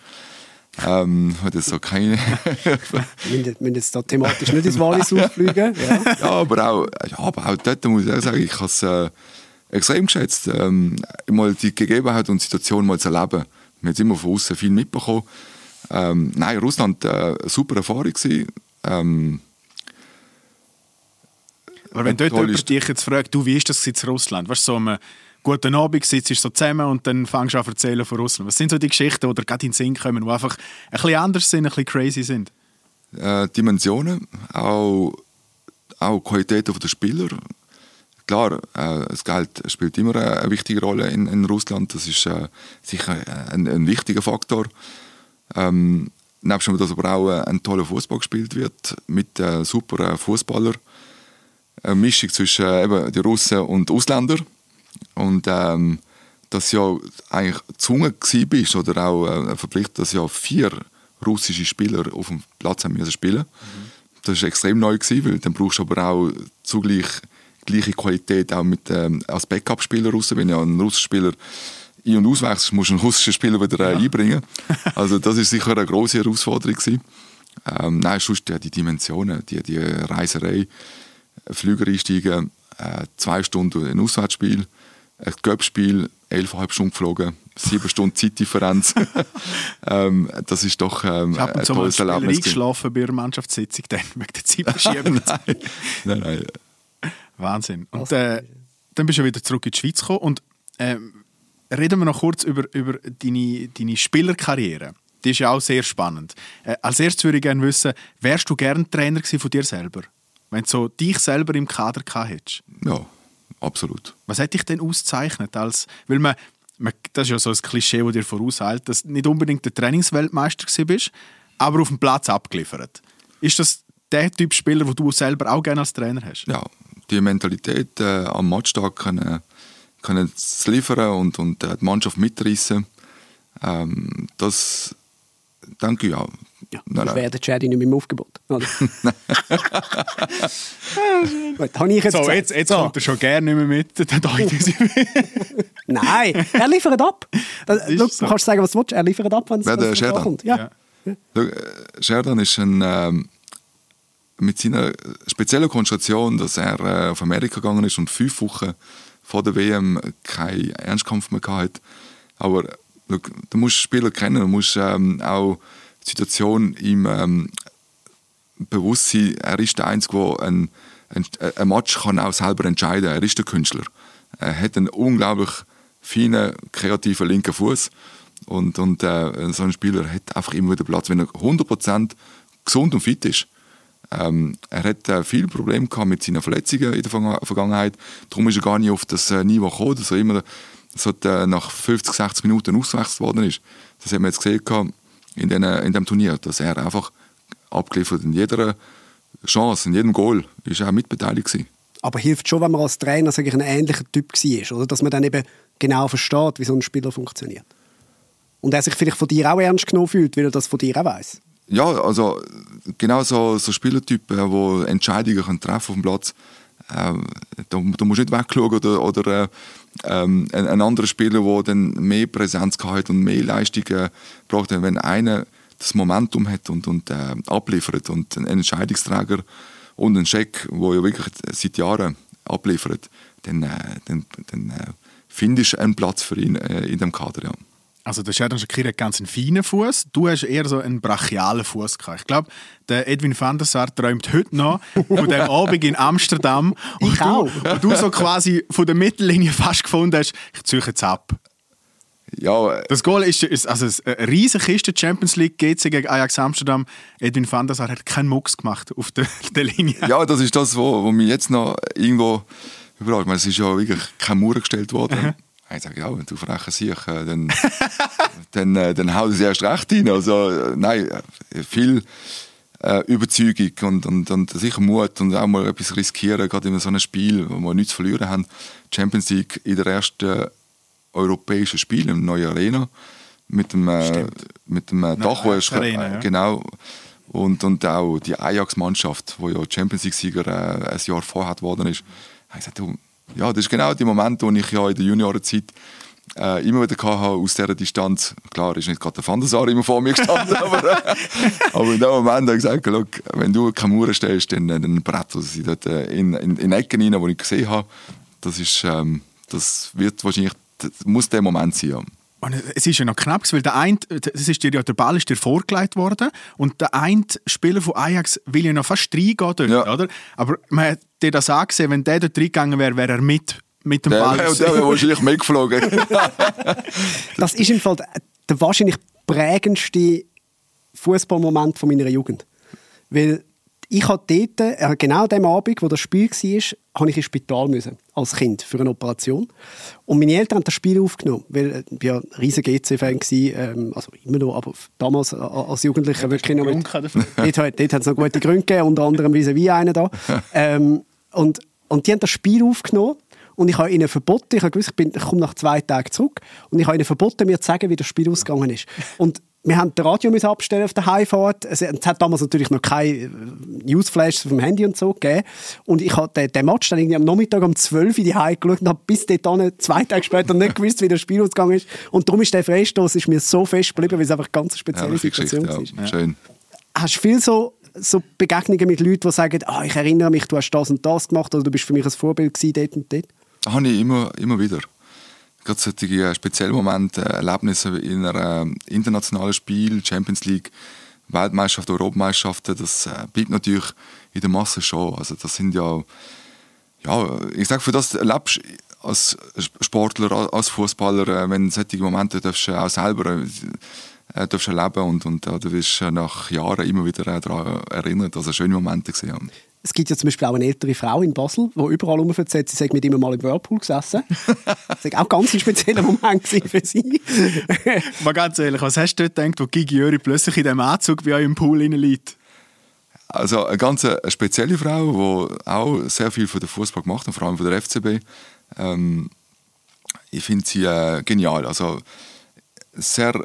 ähm, hat das so keine. Wir müssen- jetzt da thematisch nicht ins Wallis ausfliegen. Ja. ja, aber auch, ja, aber auch dort muss ich auch sagen, ich habe es äh, extrem geschätzt, ähm, mal die Gegebenheit und Situation mal zu erleben. Wir haben jetzt immer von außen viel mitbekommen. Ähm, nein, Russland äh, eine super Erfahrung gewesen. Ähm, Aber wenn dort jemand ist- dich jetzt fragt, du, wie ist das in Russland? Weißt du, so am guten Abend sitzt du so zusammen und dann fängst du an zu erzählen von Russland. Was sind so die Geschichten, die dir gerade in den Sinn kommen, die einfach ein bisschen anders sind, ein bisschen crazy sind? äh, Dimensionen, auch, auch Qualitäten der Spieler. Klar, äh, das Geld spielt immer eine, wichtige Rolle in, in Russland. Das ist äh, sicher ein, ein wichtiger Faktor. Ähm, nebst dem, dass aber auch äh, ein toller Fußball gespielt wird mit äh, super äh, Fußballer. Eine Mischung zwischen äh, eben die Russen und Ausländern. Und ähm, dass ja eigentlich gezwungen bist oder auch äh, verpflichtet, dass ja vier russische Spieler auf dem Platz haben müssen spielen. Das war extrem neu gewesen, weil dann brauchst du aber auch zugleich gleiche Qualität auch mit ähm, als Backup-Spieler raus. Wenn ja ein russischer Spieler ein- und auswechselst, musst du einen russischen Spieler wieder äh, einbringen. Also das ist sicher eine große Herausforderung gewesen. Ähm, nein, sonst ja, die Dimensionen, die, die Reiserei, Flüger einsteigen, äh, zwei Stunden ein Auswärtsspiel, ein Göppspiel, elfeinhalb Stunden geflogen, sieben Stunden Zeitdifferenz. ähm, das ist doch ähm, Ich habe ein tolles Erlebnis. gewesen. eingeschlafen bei einer Mannschaftssitzung, dann wegen der Zeitverschiebung. nein, nein, nein. Wahnsinn. Und äh, dann bist du wieder zurück in die Schweiz gekommen und ähm, reden wir noch kurz über, über deine, deine Spielerkarriere. Die ist ja auch sehr spannend. Äh, als erstes würde ich gerne wissen, wärst du gern Trainer gewesen von dir selber? Wenn du so dich selber im Kader gehabt hättest. Ja, absolut. Was hat dich denn ausgezeichnet? Als, weil man, man, das ist ja so ein Klischee, das dir voraushält, dass du nicht unbedingt der Trainingsweltmeister gewesen bist, aber auf dem Platz abgeliefert. Ist das der Typ Spieler, den du selber auch gerne als Trainer hast? Ja, die Mentalität äh, am Matchtag können, können zu liefern und, und äh, die Mannschaft mitreißen, ähm, das denke ich auch. Ja, Nein, das wäre der Chadi nicht mehr im Aufgebot. Oder? Gut, habe ich jetzt So, jetzt, jetzt So. kommt er schon gerne nicht mehr mit. Der Deutsche. Nein, er liefert ab. Das, schau, so. Du kannst sagen, was du willst. Er liefert ab, wenn es kommt. Ja. Ja. Schau, äh, Sheridan ist ein, ähm, mit seiner speziellen Konstellation, dass er äh, auf Amerika gegangen ist und fünf Wochen vor der WM keinen Ernstkampf mehr hatte. Aber schau, du musst Spieler kennen, du musst ähm, auch die Situation ihm ähm, bewusst sein, er ist der Einzige, der ein, ein, ein Match kann auch selber entscheiden kann. Er ist der Künstler. Er hat einen unglaublich feinen, kreativen linken Fuß und, und äh, so ein Spieler hat einfach immer wieder Platz, wenn er 100% gesund und fit ist. Ähm, er hat äh, viele Probleme gehabt mit seinen Verletzungen in der Verga- Vergangenheit. Darum ist er gar nicht auf das äh, Niveau gekommen, dass er immer so, äh, nach 50, 60 Minuten ausgewechselt worden ist. Das haben wir jetzt gesehen gehabt in, den, in dem Turnier, dass er einfach abgeliefert in jeder Chance, in jedem Goal, ist er mitbeteiligt gewesen. Aber hilft schon, wenn man als Trainer sag ich, ein ähnlicher Typ war, oder? Dass man dann eben genau versteht, wie so ein Spieler funktioniert. Und er sich vielleicht von dir auch ernst genommen fühlt, weil er das von dir auch weiss. Ja, also genau so, so Spielertypen, die Entscheidungen können treffen auf dem Platz. Ähm, da, da musst du nicht wegschauen oder, oder äh, ähm, ein, ein anderer Spieler, der dann mehr Präsenz hat und mehr Leistungen gebracht hat. Wenn einer das Momentum hat und, und äh, abliefert und ein Entscheidungsträger und ein Scheck, der ja wirklich seit Jahren abliefert, dann, äh, dann, dann äh, findest du einen Platz für ihn äh, in dem Kader. Ja. Also der Sheridan Shakiri hat ganz einen feinen Fuß. Du hast eher so einen brachialen Fuß gehabt. Ich glaube, der Edwin van der Sar träumt heute noch von dem Abend in Amsterdam. Und Ich du, auch. Und du so quasi von der Mittellinie fast gefunden hast, ich ziehe jetzt ab. Ja, äh, Das Goal ist, ist also eine riesige Kiste Champions League GC gegen Ajax Amsterdam. Edwin van der Sar hat keinen Mucks gemacht auf der, der Linie. ja, das ist das, wo, wo mich jetzt noch irgendwo. Ich meine, Es ist ja wirklich keine Mauer gestellt worden. Ich sage, ja, wenn du freche siehst, äh, dann, dann, äh, dann haut es erst recht rein. Also, äh, nein, viel äh, Überzeugung und, und, und sicher Mut und auch mal etwas riskieren, gerade in so einem Spiel, wo wir nichts zu verlieren haben. Champions League in der ersten europäischen Spiel in einer neuen Arena mit dem, äh, mit dem äh, Dach, wo erst, Arena, ja. genau. Und, und auch die Ajax-Mannschaft, die ja Champions League-Sieger äh, ein Jahr vorher geworden ist, habe ich gesagt, du, ja, das ist genau der Moment, wo ich ja in der Juniorenzeit äh, immer wieder habe aus dieser Distanz. Klar, ist nicht gerade der Van immer vor mir gestanden, aber, äh, aber in dem Moment habe ich gesagt, Look, wenn du keine Mauer stellst, dann, äh, dann brett sie dort äh, in, in, in Ecken rein, die ich gesehen habe. Das, ist, ähm, das wird wahrscheinlich, das muss der Moment sein. Ja. Und es ist ja noch knapp, weil der eine, das ist dir ja, der Ball ist dir vorgelegt worden und der eine Spieler von Ajax will ja noch fast reingehen dort, Ja. oder? Aber man hat dir das angesehen, wenn der dort reingegangen wäre, wäre er mit, mit dem Der, Ball. der, der wäre wahrscheinlich mitgeflogen. Das ist im Fall der, wahrscheinlich prägendste Fußballmoment von meiner Jugend. Weil ich habe dort, äh, genau an dem Abend, wo das Spiel war, habe ich ins Spital müssen, als Kind, für eine Operation. Und meine Eltern haben das Spiel aufgenommen, weil äh, ich war ja ein riesiger GC-Fan, ähm, also immer noch, aber damals äh, als Jugendlicher wirklich noch mit... Dort, hat- dort hat es noch gute Gründe gegeben, unter anderem wie einer da. ähm, und, und die haben das Spiel aufgenommen und ich habe ihnen verboten, ich habe gewusst, ich, bin, ich komme nach zwei Tagen zurück und ich habe ihnen verboten, mir zu sagen, wie das Spiel ausgegangen ist. Und wir haben das Radio müssen abstellen auf der Heimfahrt. Es, es hat damals natürlich noch keine äh, Newsflashes auf dem Handy und so gegeben. Und ich habe den, den Match dann irgendwie am Nachmittag um 12 Uhr die Heim geschaut und habe bis dahin, zwei Tage später, nicht gewusst, wie das Spiel ausgegangen ist. Und darum ist der Freistoß ist mir so fest geblieben, weil es einfach eine ganz ja, spezielle ist die Situation war Ja. Schön. hast du viel so, so Begegnungen mit Leuten, die sagen, ah, ich erinnere mich, du hast das und das gemacht oder du bist für mich ein Vorbild gewesen, dort und dort? Habe ich immer, immer wieder. Gerade solche äh, spezielle Momente, äh, Erlebnisse in einem äh, internationalen Spiel, Champions League, Weltmeisterschaft, Europameisterschaften, das äh, bleibt natürlich in der Masse schon. Also das sind ja, ja ich sage, für das erlebst als Sportler, als Fußballer, wenn solche Momente darfst du auch selber äh, darfst erleben und, und du wirst nach Jahren immer wieder daran erinnert. Also schöne Momente gesehen. Es gibt ja zum Beispiel auch eine ältere Frau in Basel, die überall rumverzählt, sie sei mit ihm mal im Whirlpool gesessen. das war auch ganz ein spezieller Moment für sie. Mal ganz ehrlich, was hast du dort gedacht, wo Gigi Jöri plötzlich in dem Anzug bei euch im Pool liegt? Also eine ganz äh, spezielle Frau, die auch sehr viel für den Fußball gemacht hat, vor allem für den FCB. Ähm, ich finde sie äh, genial. Also sehr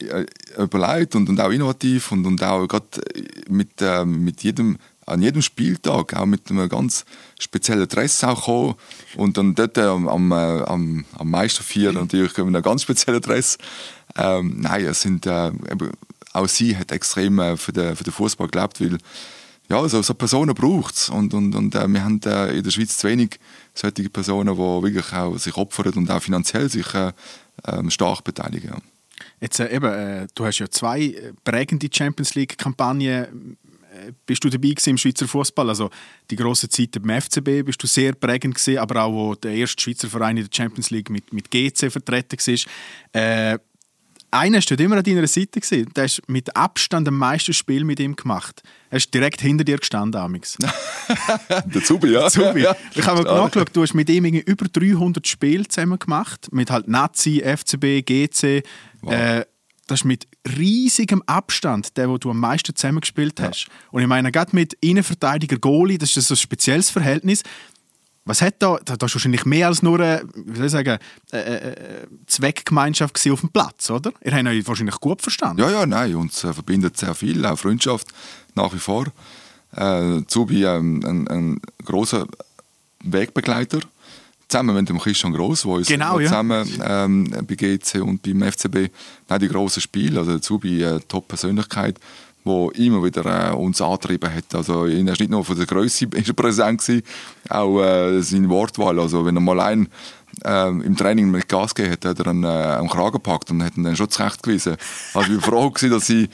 äh, überlegt und, und auch innovativ und, und auch gerade mit, ähm, mit jedem, an jedem Spieltag auch mit einem ganz speziellen Dress auch gekommen und dann dort äh, am, am, äh, am, am Meisterfeier natürlich mit einem ganz speziellen Dress. Ähm, nein, es sind, äh, eben, auch sie hat extrem äh, für den, für den Fußball gelebt, weil ja, so, so Personen braucht es. Und, und, und äh, wir haben äh, in der Schweiz zu wenig solche Personen, die wirklich auch sich opfern und auch finanziell sich äh, ähm, stark beteiligen. Jetzt äh, eben, äh, du hast ja zwei prägende Champions League-Kampagnen. Bist du dabei im Schweizer Fußball? Also die große Zeit beim FCB bist du sehr prägend gewesen, aber auch wo der erste Schweizer Verein in der Champions League mit, mit GC vertreten war. Äh, einer dort immer an deiner Seite gewesen. Der hast mit Abstand am meisten Spiel mit ihm gemacht. Er ist direkt hinter dir gestanden, Amix. Der Zubi, ja. Zubi. ja. Ich habe mal Stark. nachgeschaut, du hast mit ihm über 300 Spiele zusammen gemacht. Mit halt Nazi, FCB, GC. Äh, das ist mit riesigem Abstand der, wo du am meisten zusammengespielt hast. Und ich meine, gerade mit Innenverteidiger Goalie, das ist so ein spezielles Verhältnis. Was hat da, da, ist wahrscheinlich mehr als nur eine, wie soll ich sagen, äh, äh, Zweckgemeinschaft gewesen auf dem Platz, oder? Ihr habt euch wahrscheinlich gut verstanden. Ja, ja, nein, uns äh, verbindet sehr viel, auch Freundschaft nach wie vor. Äh, Zubi ähm, ein, ein großer Wegbegleiter, zusammen mit dem Christian Gross, wo uns Genau, ja. zusammen ähm, bei GC und beim FCB nein, die grossen Spiele, also der Zubi äh, Top-Persönlichkeit, wo immer wieder äh, uns angetrieben hat. Also er ist nicht nur von der Größe präsent gewesen, auch äh, seine Wortwahl. Also wenn er mal ein ähm, im Training mit Gas gegeben hat, hat er einen äh, am Kragen gepackt und hat ihn dann schon zurechtgewiesen. Also ich war froh, gewesen, dass sie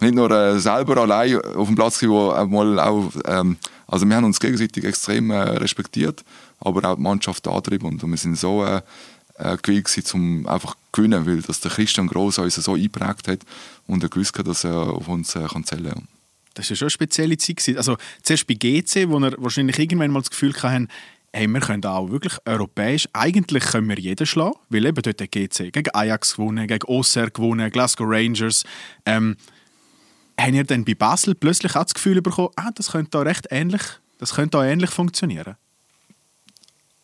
nicht nur äh, selber allein auf dem Platz war, wo mal auch, ähm, also wir haben uns gegenseitig extrem äh, respektiert, aber auch die Mannschaft angetrieben und wir sind so äh, äh, gewillt um einfach zu gewinnen, weil das der Christian Gross uns so eingeprägt hat und er gewusst hat, dass er auf uns äh, kann zählen kann. Das war schon eine spezielle Zeit. Also zuerst bei GC, wo wir wahrscheinlich irgendwann mal das Gefühl hatten, hey, wir können auch wirklich europäisch, eigentlich können wir jeden schlagen, weil eben dort hat GC gegen Ajax gewonnen, gegen Auxerre gewonnen, Glasgow Rangers. Ähm, haben ihr dann bei Basel plötzlich auch das Gefühl bekommen, ah, das könnte da recht ähnlich, das könnte da ähnlich funktionieren?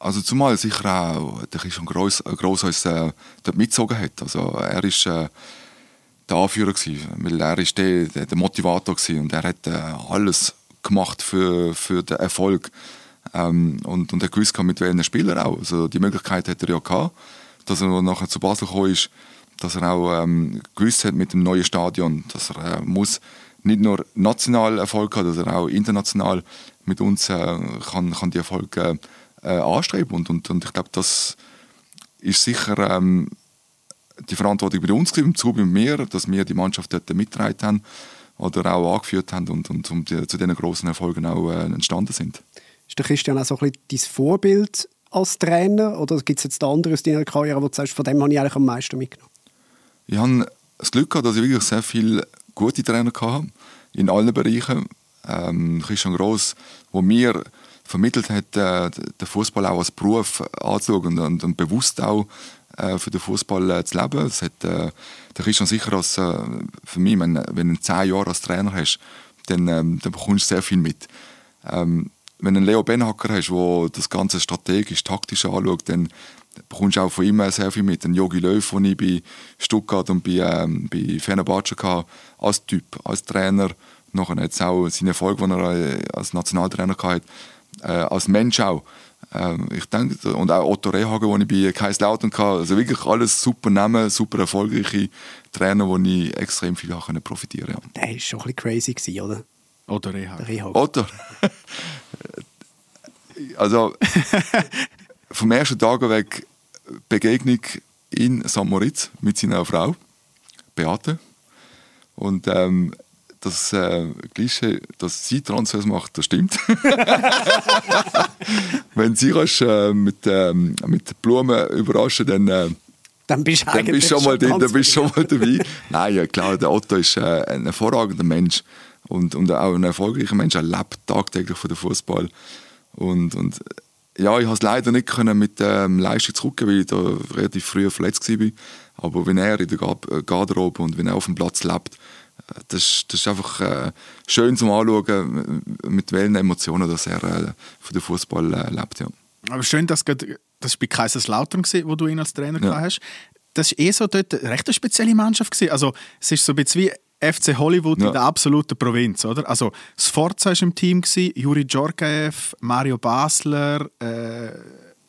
Also zumal sicher auch der Christian Gross, äh, Gross uns äh, dort mitgezogen hat. Also er ist äh, der Anführer gewesen, weil er ist der, der, der Motivator gewesen und er hat äh, alles gemacht für, für den Erfolg. Ähm, und, und er gewusst mit welchen Spielern auch. Also die Möglichkeit hat er ja gehabt, dass er nachher zu Basel gekommen ist, dass er auch ähm, gewusst hat mit dem neuen Stadion, dass er äh, muss nicht nur national Erfolg haben, dass er auch international mit uns äh, kann, kann die Erfolge äh, anstreben und, und, und ich glaube, das ist sicher ähm, die Verantwortung bei uns gewesen, zu bei mir, dass wir die Mannschaft dort mitgetragen haben oder auch angeführt haben und, und, und die, zu diesen großen Erfolgen auch äh, entstanden sind. Ist der Christian auch so ein bisschen dein Vorbild als Trainer oder gibt es jetzt andere aus deiner Karriere, wo du sagst, von dem habe ich eigentlich am meisten mitgenommen? Ich habe das Glück gehabt, dass ich wirklich sehr viele gute Trainer hatte, in allen Bereichen. Ähm, Christian Gross, wo mir vermittelt hat, äh, den Fußball auch als Beruf anzuschauen und, und bewusst auch äh, für den Fußball äh, zu leben. Das hat äh, der Christian sicher als, äh, für mich, wenn, wenn du zehn Jahre als Trainer hast, dann, ähm, dann bekommst du sehr viel mit. Ähm, wenn du einen Leo Benhacker hast, der das Ganze strategisch, taktisch anschaut, dann bekommst du auch von ihm sehr viel mit. Ein Jogi Löw, den ich bei Stuttgart und bei, ähm, bei Fenerbahce hatte, als Typ, als Trainer. Nachher jetzt auch seinen Erfolg, den er äh, als Nationaltrainer hatte, als Mensch auch. Ähm, ich denke, und auch Otto Rehhagen, den ich bei Kaiserslautern hatte. Also wirklich alles super Namen, super erfolgreiche Trainer, wo ich extrem viel profitieren konnte. Der war schon ein bisschen crazy, oder? Otto Rehhagen. Rehhagen. Otto. also vom ersten Tag weg Begegnung in St. Moritz mit seiner Frau, Beate. Und ähm, das äh, Klischee, dass sie Transfers macht, das stimmt. Wenn sie kannst, äh, mit, ähm, mit Blumen überraschen, dann, äh, dann bist du dann bist schon mal, drin, dann bist schon mal dabei. Nein, ja, klar, der Otto ist äh, ein hervorragender Mensch und, und auch ein erfolgreicher Mensch. Er lebt tagtäglich von dem Fußball. Und, und ja, ich konnte es leider nicht können mit ähm, Leistung zurückgehen, weil ich da relativ früh verletzt war. Aber wenn er in der äh, Garderobe und wenn er auf dem Platz lebt, das, das ist einfach äh, schön zum Anschauen, mit welchen Emotionen dass er äh, von dem Fußball äh, lebt. Ja. Aber schön, dass das war bei Kaiserslautern, wo du ihn als Trainer ja. hast. Das war eh so dort eine recht spezielle Mannschaft. Gewesen. Also, es ist so ein bisschen wie FC Hollywood ja. in der absoluten Provinz, oder? Also Sforza war im Team, gewesen, Juri Djorkaev, Mario Basler, äh,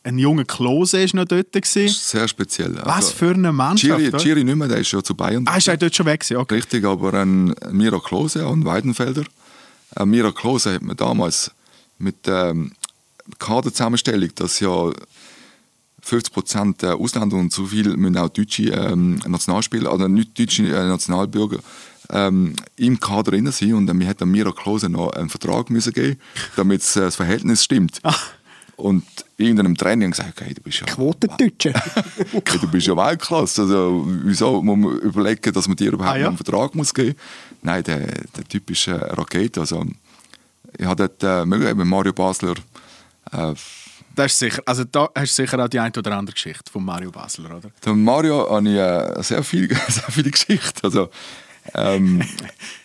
ein junger Klose war noch dort. Gewesen. Sehr speziell. Was also, für eine Mannschaft. Giri, Giri nicht mehr, der ist ja zu Bayern. Ah, ist er dort schon weg gewesen? Okay. Richtig, aber ein Miro Klose und Weidenfelder. Ein Miro Klose hat man damals mit ähm, Kaderzusammenstellung, das ja 50% Ausländer und so viel müssen auch deutsche ähm, Nationalspieler, oder nicht deutsche äh, Nationalbürger ähm, im Kader drin sein und wir hätten Miro Klose noch einen Vertrag müssen geben, damit äh, das Verhältnis stimmt. Ach. Und irgendeinem Training gesagt, hey, du bist ja Quotendeutsche. hey, du bist ja Weltklasse. Also, wieso muss man überlegen, dass man dir überhaupt ah, ja? einen Vertrag muss geben? Nein, der, der Typ ist eine Rakete. Also, ich habe dort äh, mit Mario Basler äh, das ist sicher, also da hast du sicher auch die eine oder andere Geschichte von Mario Basler, oder? Von Mario habe ich äh, sehr, viel, sehr viele Geschichten. Also, ähm,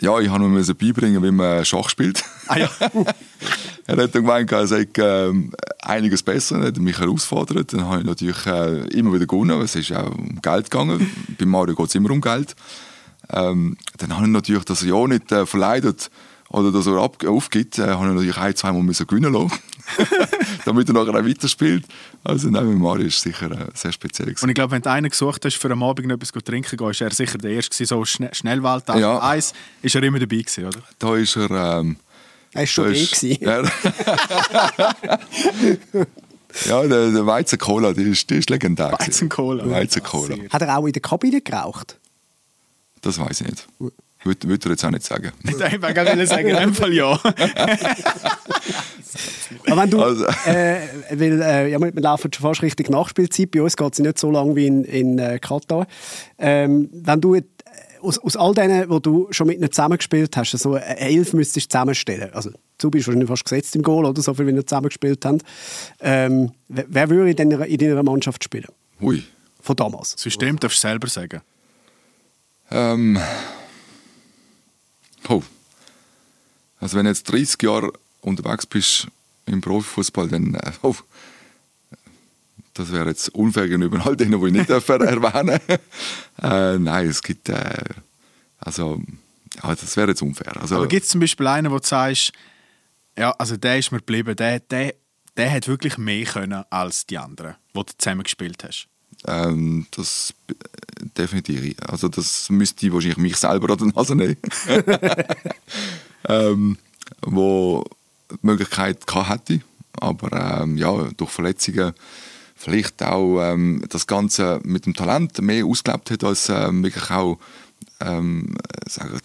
ja, ich musste mir beibringen, wie man Schach spielt. Ah, ja. er hat dann gemeint, er sei ähm, einiges besser, er hat mich herausgefordert. Dann habe ich natürlich äh, immer wieder gewonnen, es ist auch um Geld gegangen. Bei Mario geht es immer um Geld. Ähm, dann habe ich natürlich, dass er ja nicht äh, verleidet oder dass er ab aufgibt, äh, habe ich natürlich ein, zwei Mal gewinnen lassen. damit er nachher auch weiterspielt. Also nein, mit Mario ist sicher äh, sehr speziell. Gewesen. Und ich glaube, wenn du einen gesucht hast, für am Abend noch etwas zu trinken gehen, ist er sicher der Erste so Schne Schnellwald ja. Eis, ist er immer dabei gewesen, oder? Da ist er... Ähm, er war schon ist, eh ja, ja, der, der Weizen-Cola, die ist, die ist legendär. Weizen-Cola. Weizen-Cola. Hat er auch in der Kabine geraucht? Das weiß ich nicht. Würde, würde er jetzt auch nicht sagen. Ich wollte sagen, in dem Fall ja. Aber wenn du, also. äh, weil, äh, ja, wir laufen schon fast richtig Nachspielzeit, bei uns geht es nicht so lang wie in, in äh, Katar. Ähm, wenn du aus, aus all denen, wo du schon mit ihnen zusammengespielt hast, so eine Elf müsstest du zusammenstellen. Also, du bist wahrscheinlich fast gesetzt im Goal, oder so viel, wie wir zusammengespielt haben. Ähm, wer, wer würde in deiner, in deiner Mannschaft spielen? Hui. Von damals. System darfst du selber sagen. Ähm. Oh. Also, wenn du jetzt 30 Jahre unterwegs bist im Profifußball, dann oh, das wäre jetzt unfair gegenüber all denen, die ich nicht erwähnen äh, Nein, es gibt äh, also ja, das wäre jetzt unfair. Also, Aber gibt es zum Beispiel einen, wo du sagst, ja, also der ist mir geblieben, der, der, der hat wirklich mehr können als die anderen, die du zusammen gespielt hast? Ähm, das äh, definitiv. Also das müsste ich wahrscheinlich mich selber an der Nase nehmen. ähm, wo die Möglichkeit gehabt hätte. Aber ähm, ja, durch Verletzungen vielleicht auch ähm, das Ganze mit dem Talent mehr ausgelebt hat, als ähm, wirklich auch ähm, sagen,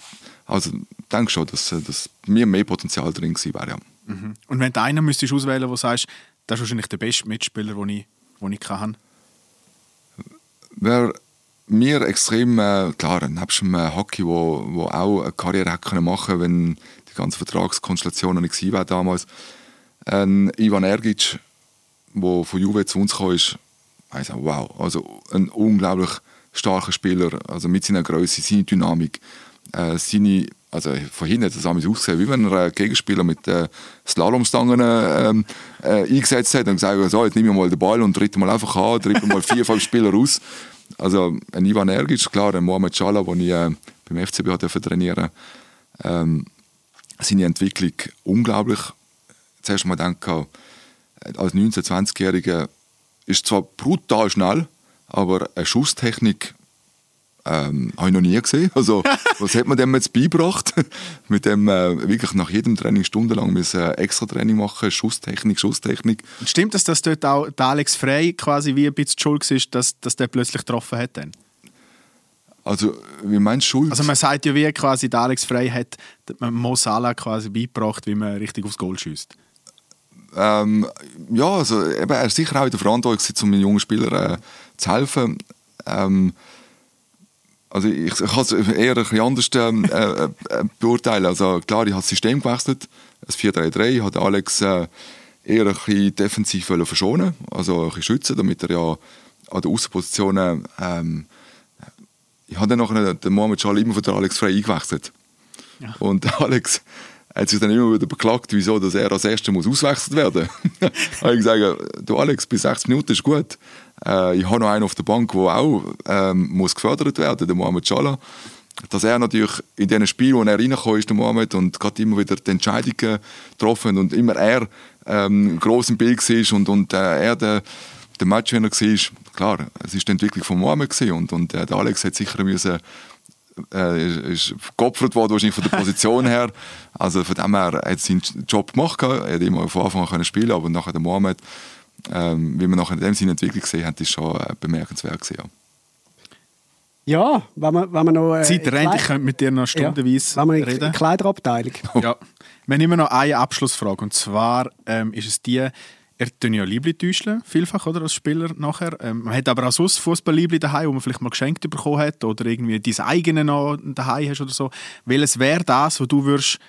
also ich denke schon, dass, dass mir mehr Potenzial drin gewesen wäre. Ja. Mhm. Und wenn du einen müsstest auswählen, wo du sagst, das ist wahrscheinlich der beste Mitspieler, den ich, den ich kann. Wer mir extrem, äh, klar, nebst dem äh, Hockey, wo, wo auch eine Karriere hätte können machen wenn die ganzen Vertragskonstellationen nicht gewesen wären damals, ein Ivan Ergic, der von Juve zu uns kam, ist, ich wow, also ein unglaublich starker Spieler, also mit seiner Größe, seiner Dynamik, äh, seine, also von hinten hat es ausgesehen, wie wenn er einen Gegenspieler mit äh, Slalomstangen ähm, äh, eingesetzt hat und gesagt so, jetzt nehme ich mal den Ball und tritt mal einfach an, tritt mal vier, fünf Spieler raus. Also ein Ivan Ergic, klar, ein Mohamed Schala, den ich äh, beim FCB durfte trainieren ähm, seine Entwicklung unglaublich. Zuerst mal denke als 19-, 20-Jähriger ist zwar brutal schnell, aber eine Schusstechnik ähm, habe ich noch nie gesehen. Also, was hat man dem jetzt beigebracht? Mit dem äh, wirklich nach jedem Training stundenlang müssen äh, extra Training machen, Schusstechnik, Schusstechnik. Stimmt es, dass dort auch der Alex Frey quasi wie ein bisschen schuld ist, dass, dass der plötzlich getroffen hat? Dann? Also, wie meinst du Schuld? Also man sagt ja wie quasi, der Alex Frey hat Mo Salah quasi beigebracht, wie man richtig aufs Goal schießt. Ähm, ja, also eben, er ist sicher auch in der Verantwortung, um den jungen Spielern äh, zu helfen. Ähm, also ich, ich kann es eher ein bisschen anders ähm, äh, äh, beurteilen. Also klar, ich habe das System gewechselt, das 4-3-3, hat Alex äh, eher ein bisschen defensiv verschonen, also ein bisschen schützen, damit er ja an den Außenpositionen ähm, ich habe dann nachher den Mohamed Schal immer von der Alex Frey eingewechselt. Ja. Und Alex hat sich dann immer wieder beklagt, wieso dass er als Erster muss auswechselt werden muss. habe ich gesagt, du Alex, bis 60 Minuten ist gut. Äh, ich habe noch einen auf der Bank, der auch ähm, muss gefördert werden der Mohamed Schala. Dass er natürlich in diesen Spielen, wo er reingekommen ist, der Mohamed, und gerade immer wieder die Entscheidungen getroffen und immer er ähm, groß im Bild war und, und äh, er der, der Matchwinner war, klar, es war die Entwicklung von Mohamed und, und äh, der Alex hat sicher müssen äh, ist geopfert worden, wahrscheinlich von der Position her. Also von dem her hat er seinen Job gemacht, er hat immer von Anfang an spielen aber nachher der Mohamed, ähm, wie man nachher in dem Sinne Entwicklung gesehen hat, ist schon äh, bemerkenswert gewesen, ja. Ja, wenn man, wenn man noch... Äh, Zeit rennt, ich könnte mit dir noch stundenweise ja, wenn man reden. In Kleiderabteilung. ja. Wir haben immer noch eine Abschlussfrage und zwar ähm, ist es die, er tun ja Liebli täuschen, vielfach, oder, als Spieler nachher. Ähm, man hat aber auch sonst Fußball-Liebli daheim, wo man vielleicht mal geschenkt bekommen hat oder irgendwie dein eigenes noch daheim hast oder so. Welches wäre das, wo du würdest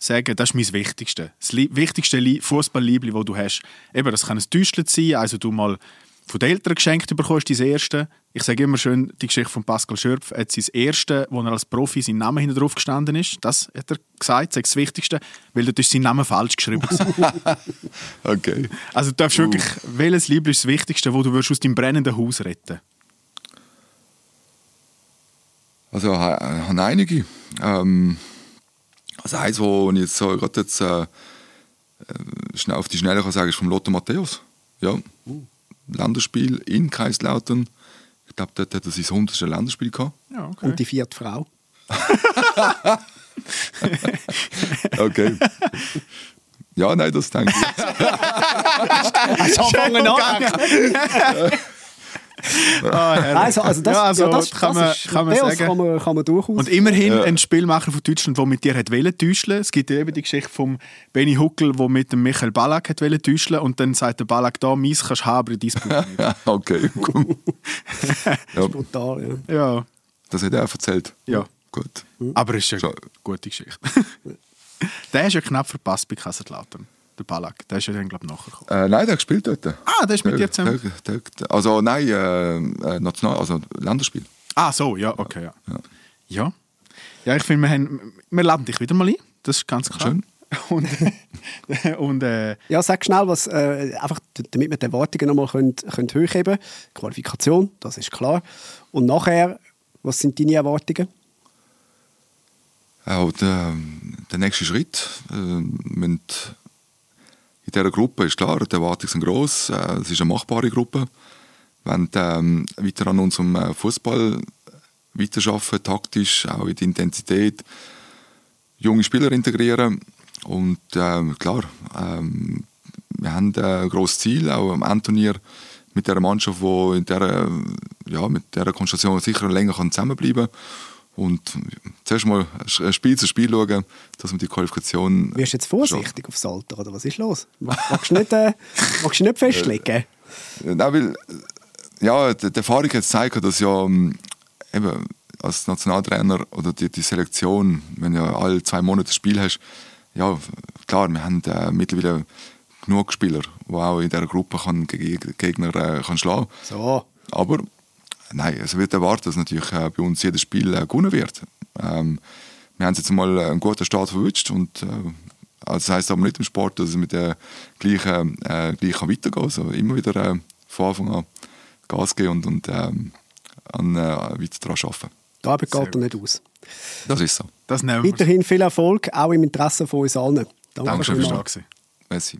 sagen, das ist mein Wichtigste. Das wichtigste Fußball-Liebli, das du hast. Eben, das kann ein Täuschchen sein, also du mal von den Eltern geschenkt bekommst, dein erste. Ich sage immer schön die Geschichte von Pascal Schürpf. Er hat sein erste, wo er als Profi sein Name hinten drauf gestanden ist. Das hat er gesagt, das ist das Wichtigste, weil dort ist sein Name falsch geschrieben. okay. Also du darfst uh. wirklich, welches Liebling ist das Wichtigste, wo du aus deinem brennenden Haus retten Also ich habe einige. Ähm, also eins, wo ich jetzt so gerade jetzt äh, äh, schnell auf die Schnelle kann sagen, ist vom Lotto Matthäus. Ja. Uh. Länderspiel in Kaiserslautern. Ich glaube, dort hat er sein 100. Länderspiel gehabt. Ja, okay. Und die vierte Frau. okay. Ja, nein, das denke ich. also fangen an. Ah, also, also, das, ja, also ja, das, kann, man, kann, man sagen. Kann man, kann man durchaus. Und immerhin ja. ein Spielmacher von Deutschland, der mit dir hat täuschen Es gibt eben die Geschichte von Benny Huckel, der mit dem Michael Ballack hat täuschen und dann sagt der Ballack da, meins kannst du haben, dein Buch nicht. okay, cool. das ist brutal, ja. ja. Das hat er auch erzählt? Ja. Gut. Aber es ist eine gute Geschichte. der ist ja knapp verpasst bei Kaiserslautern der Ballack. Der ist ja dann, glaube ich, nachher gekommen. Äh, nein, der hat gespielt dort. Ah, der ist mit dir zusammen? Der, der, also nein, äh, äh, National, also Länderspiel. Ah, so, ja, okay, ja. Ja, ja. ja ich finde, wir, wir laden dich wieder mal ein. Das ist ganz klar. Schön. Und, und äh, ja, sag schnell, was, äh, einfach, damit wir die Erwartungen nochmal können, können hochheben können. Qualifikation, das ist klar. Und nachher, was sind deine Erwartungen? Ja, der, der nächste Schritt, äh, in dieser Gruppe ist klar, die Erwartungen sind gross, äh, es ist eine machbare Gruppe. Wenn ähm, weiter an unserem äh, Fußball weiterarbeiten, taktisch, auch in die Intensität, junge Spieler integrieren und ähm, klar, ähm, wir haben ein grosses Ziel, auch am Endturnier mit der Mannschaft, die in dieser, ja, mit dieser Konstellation sicher länger zusammenbleiben kann. Und zuerst mal Spiel zu Spiel schauen, dass man die Qualifikation. Wirst du jetzt vorsichtig aufs Alter, oder was ist los? Magst du nicht, äh, magst du nicht festlegen? Nein, weil ja, die, die Erfahrung hat gezeigt, dass ja ähm, eben als Nationaltrainer oder die, die Selektion, wenn du ja alle zwei Monate ein Spiel hast, ja, klar, wir haben äh, mittlerweile genug Spieler, die auch in dieser Gruppe kann, Gegner äh, kann schlagen So. Aber nein, es wird erwartet, dass natürlich äh, bei uns jedes Spiel äh, gewonnen wird. Ähm, wir haben jetzt mal einen guten Start verwünscht und äh, also das heisst aber nicht im Sport, dass es mit der gleichen äh, gleich weitergehen kann. Also immer wieder äh, von Anfang an Gas geben und, und ähm, an, äh, weiter daran arbeiten. Da geht er nicht aus. Das ist so. Das. Weiterhin viel Erfolg, auch im Interesse von uns allen. Danke, Danke vielmals. fürs da gewesen. Merci.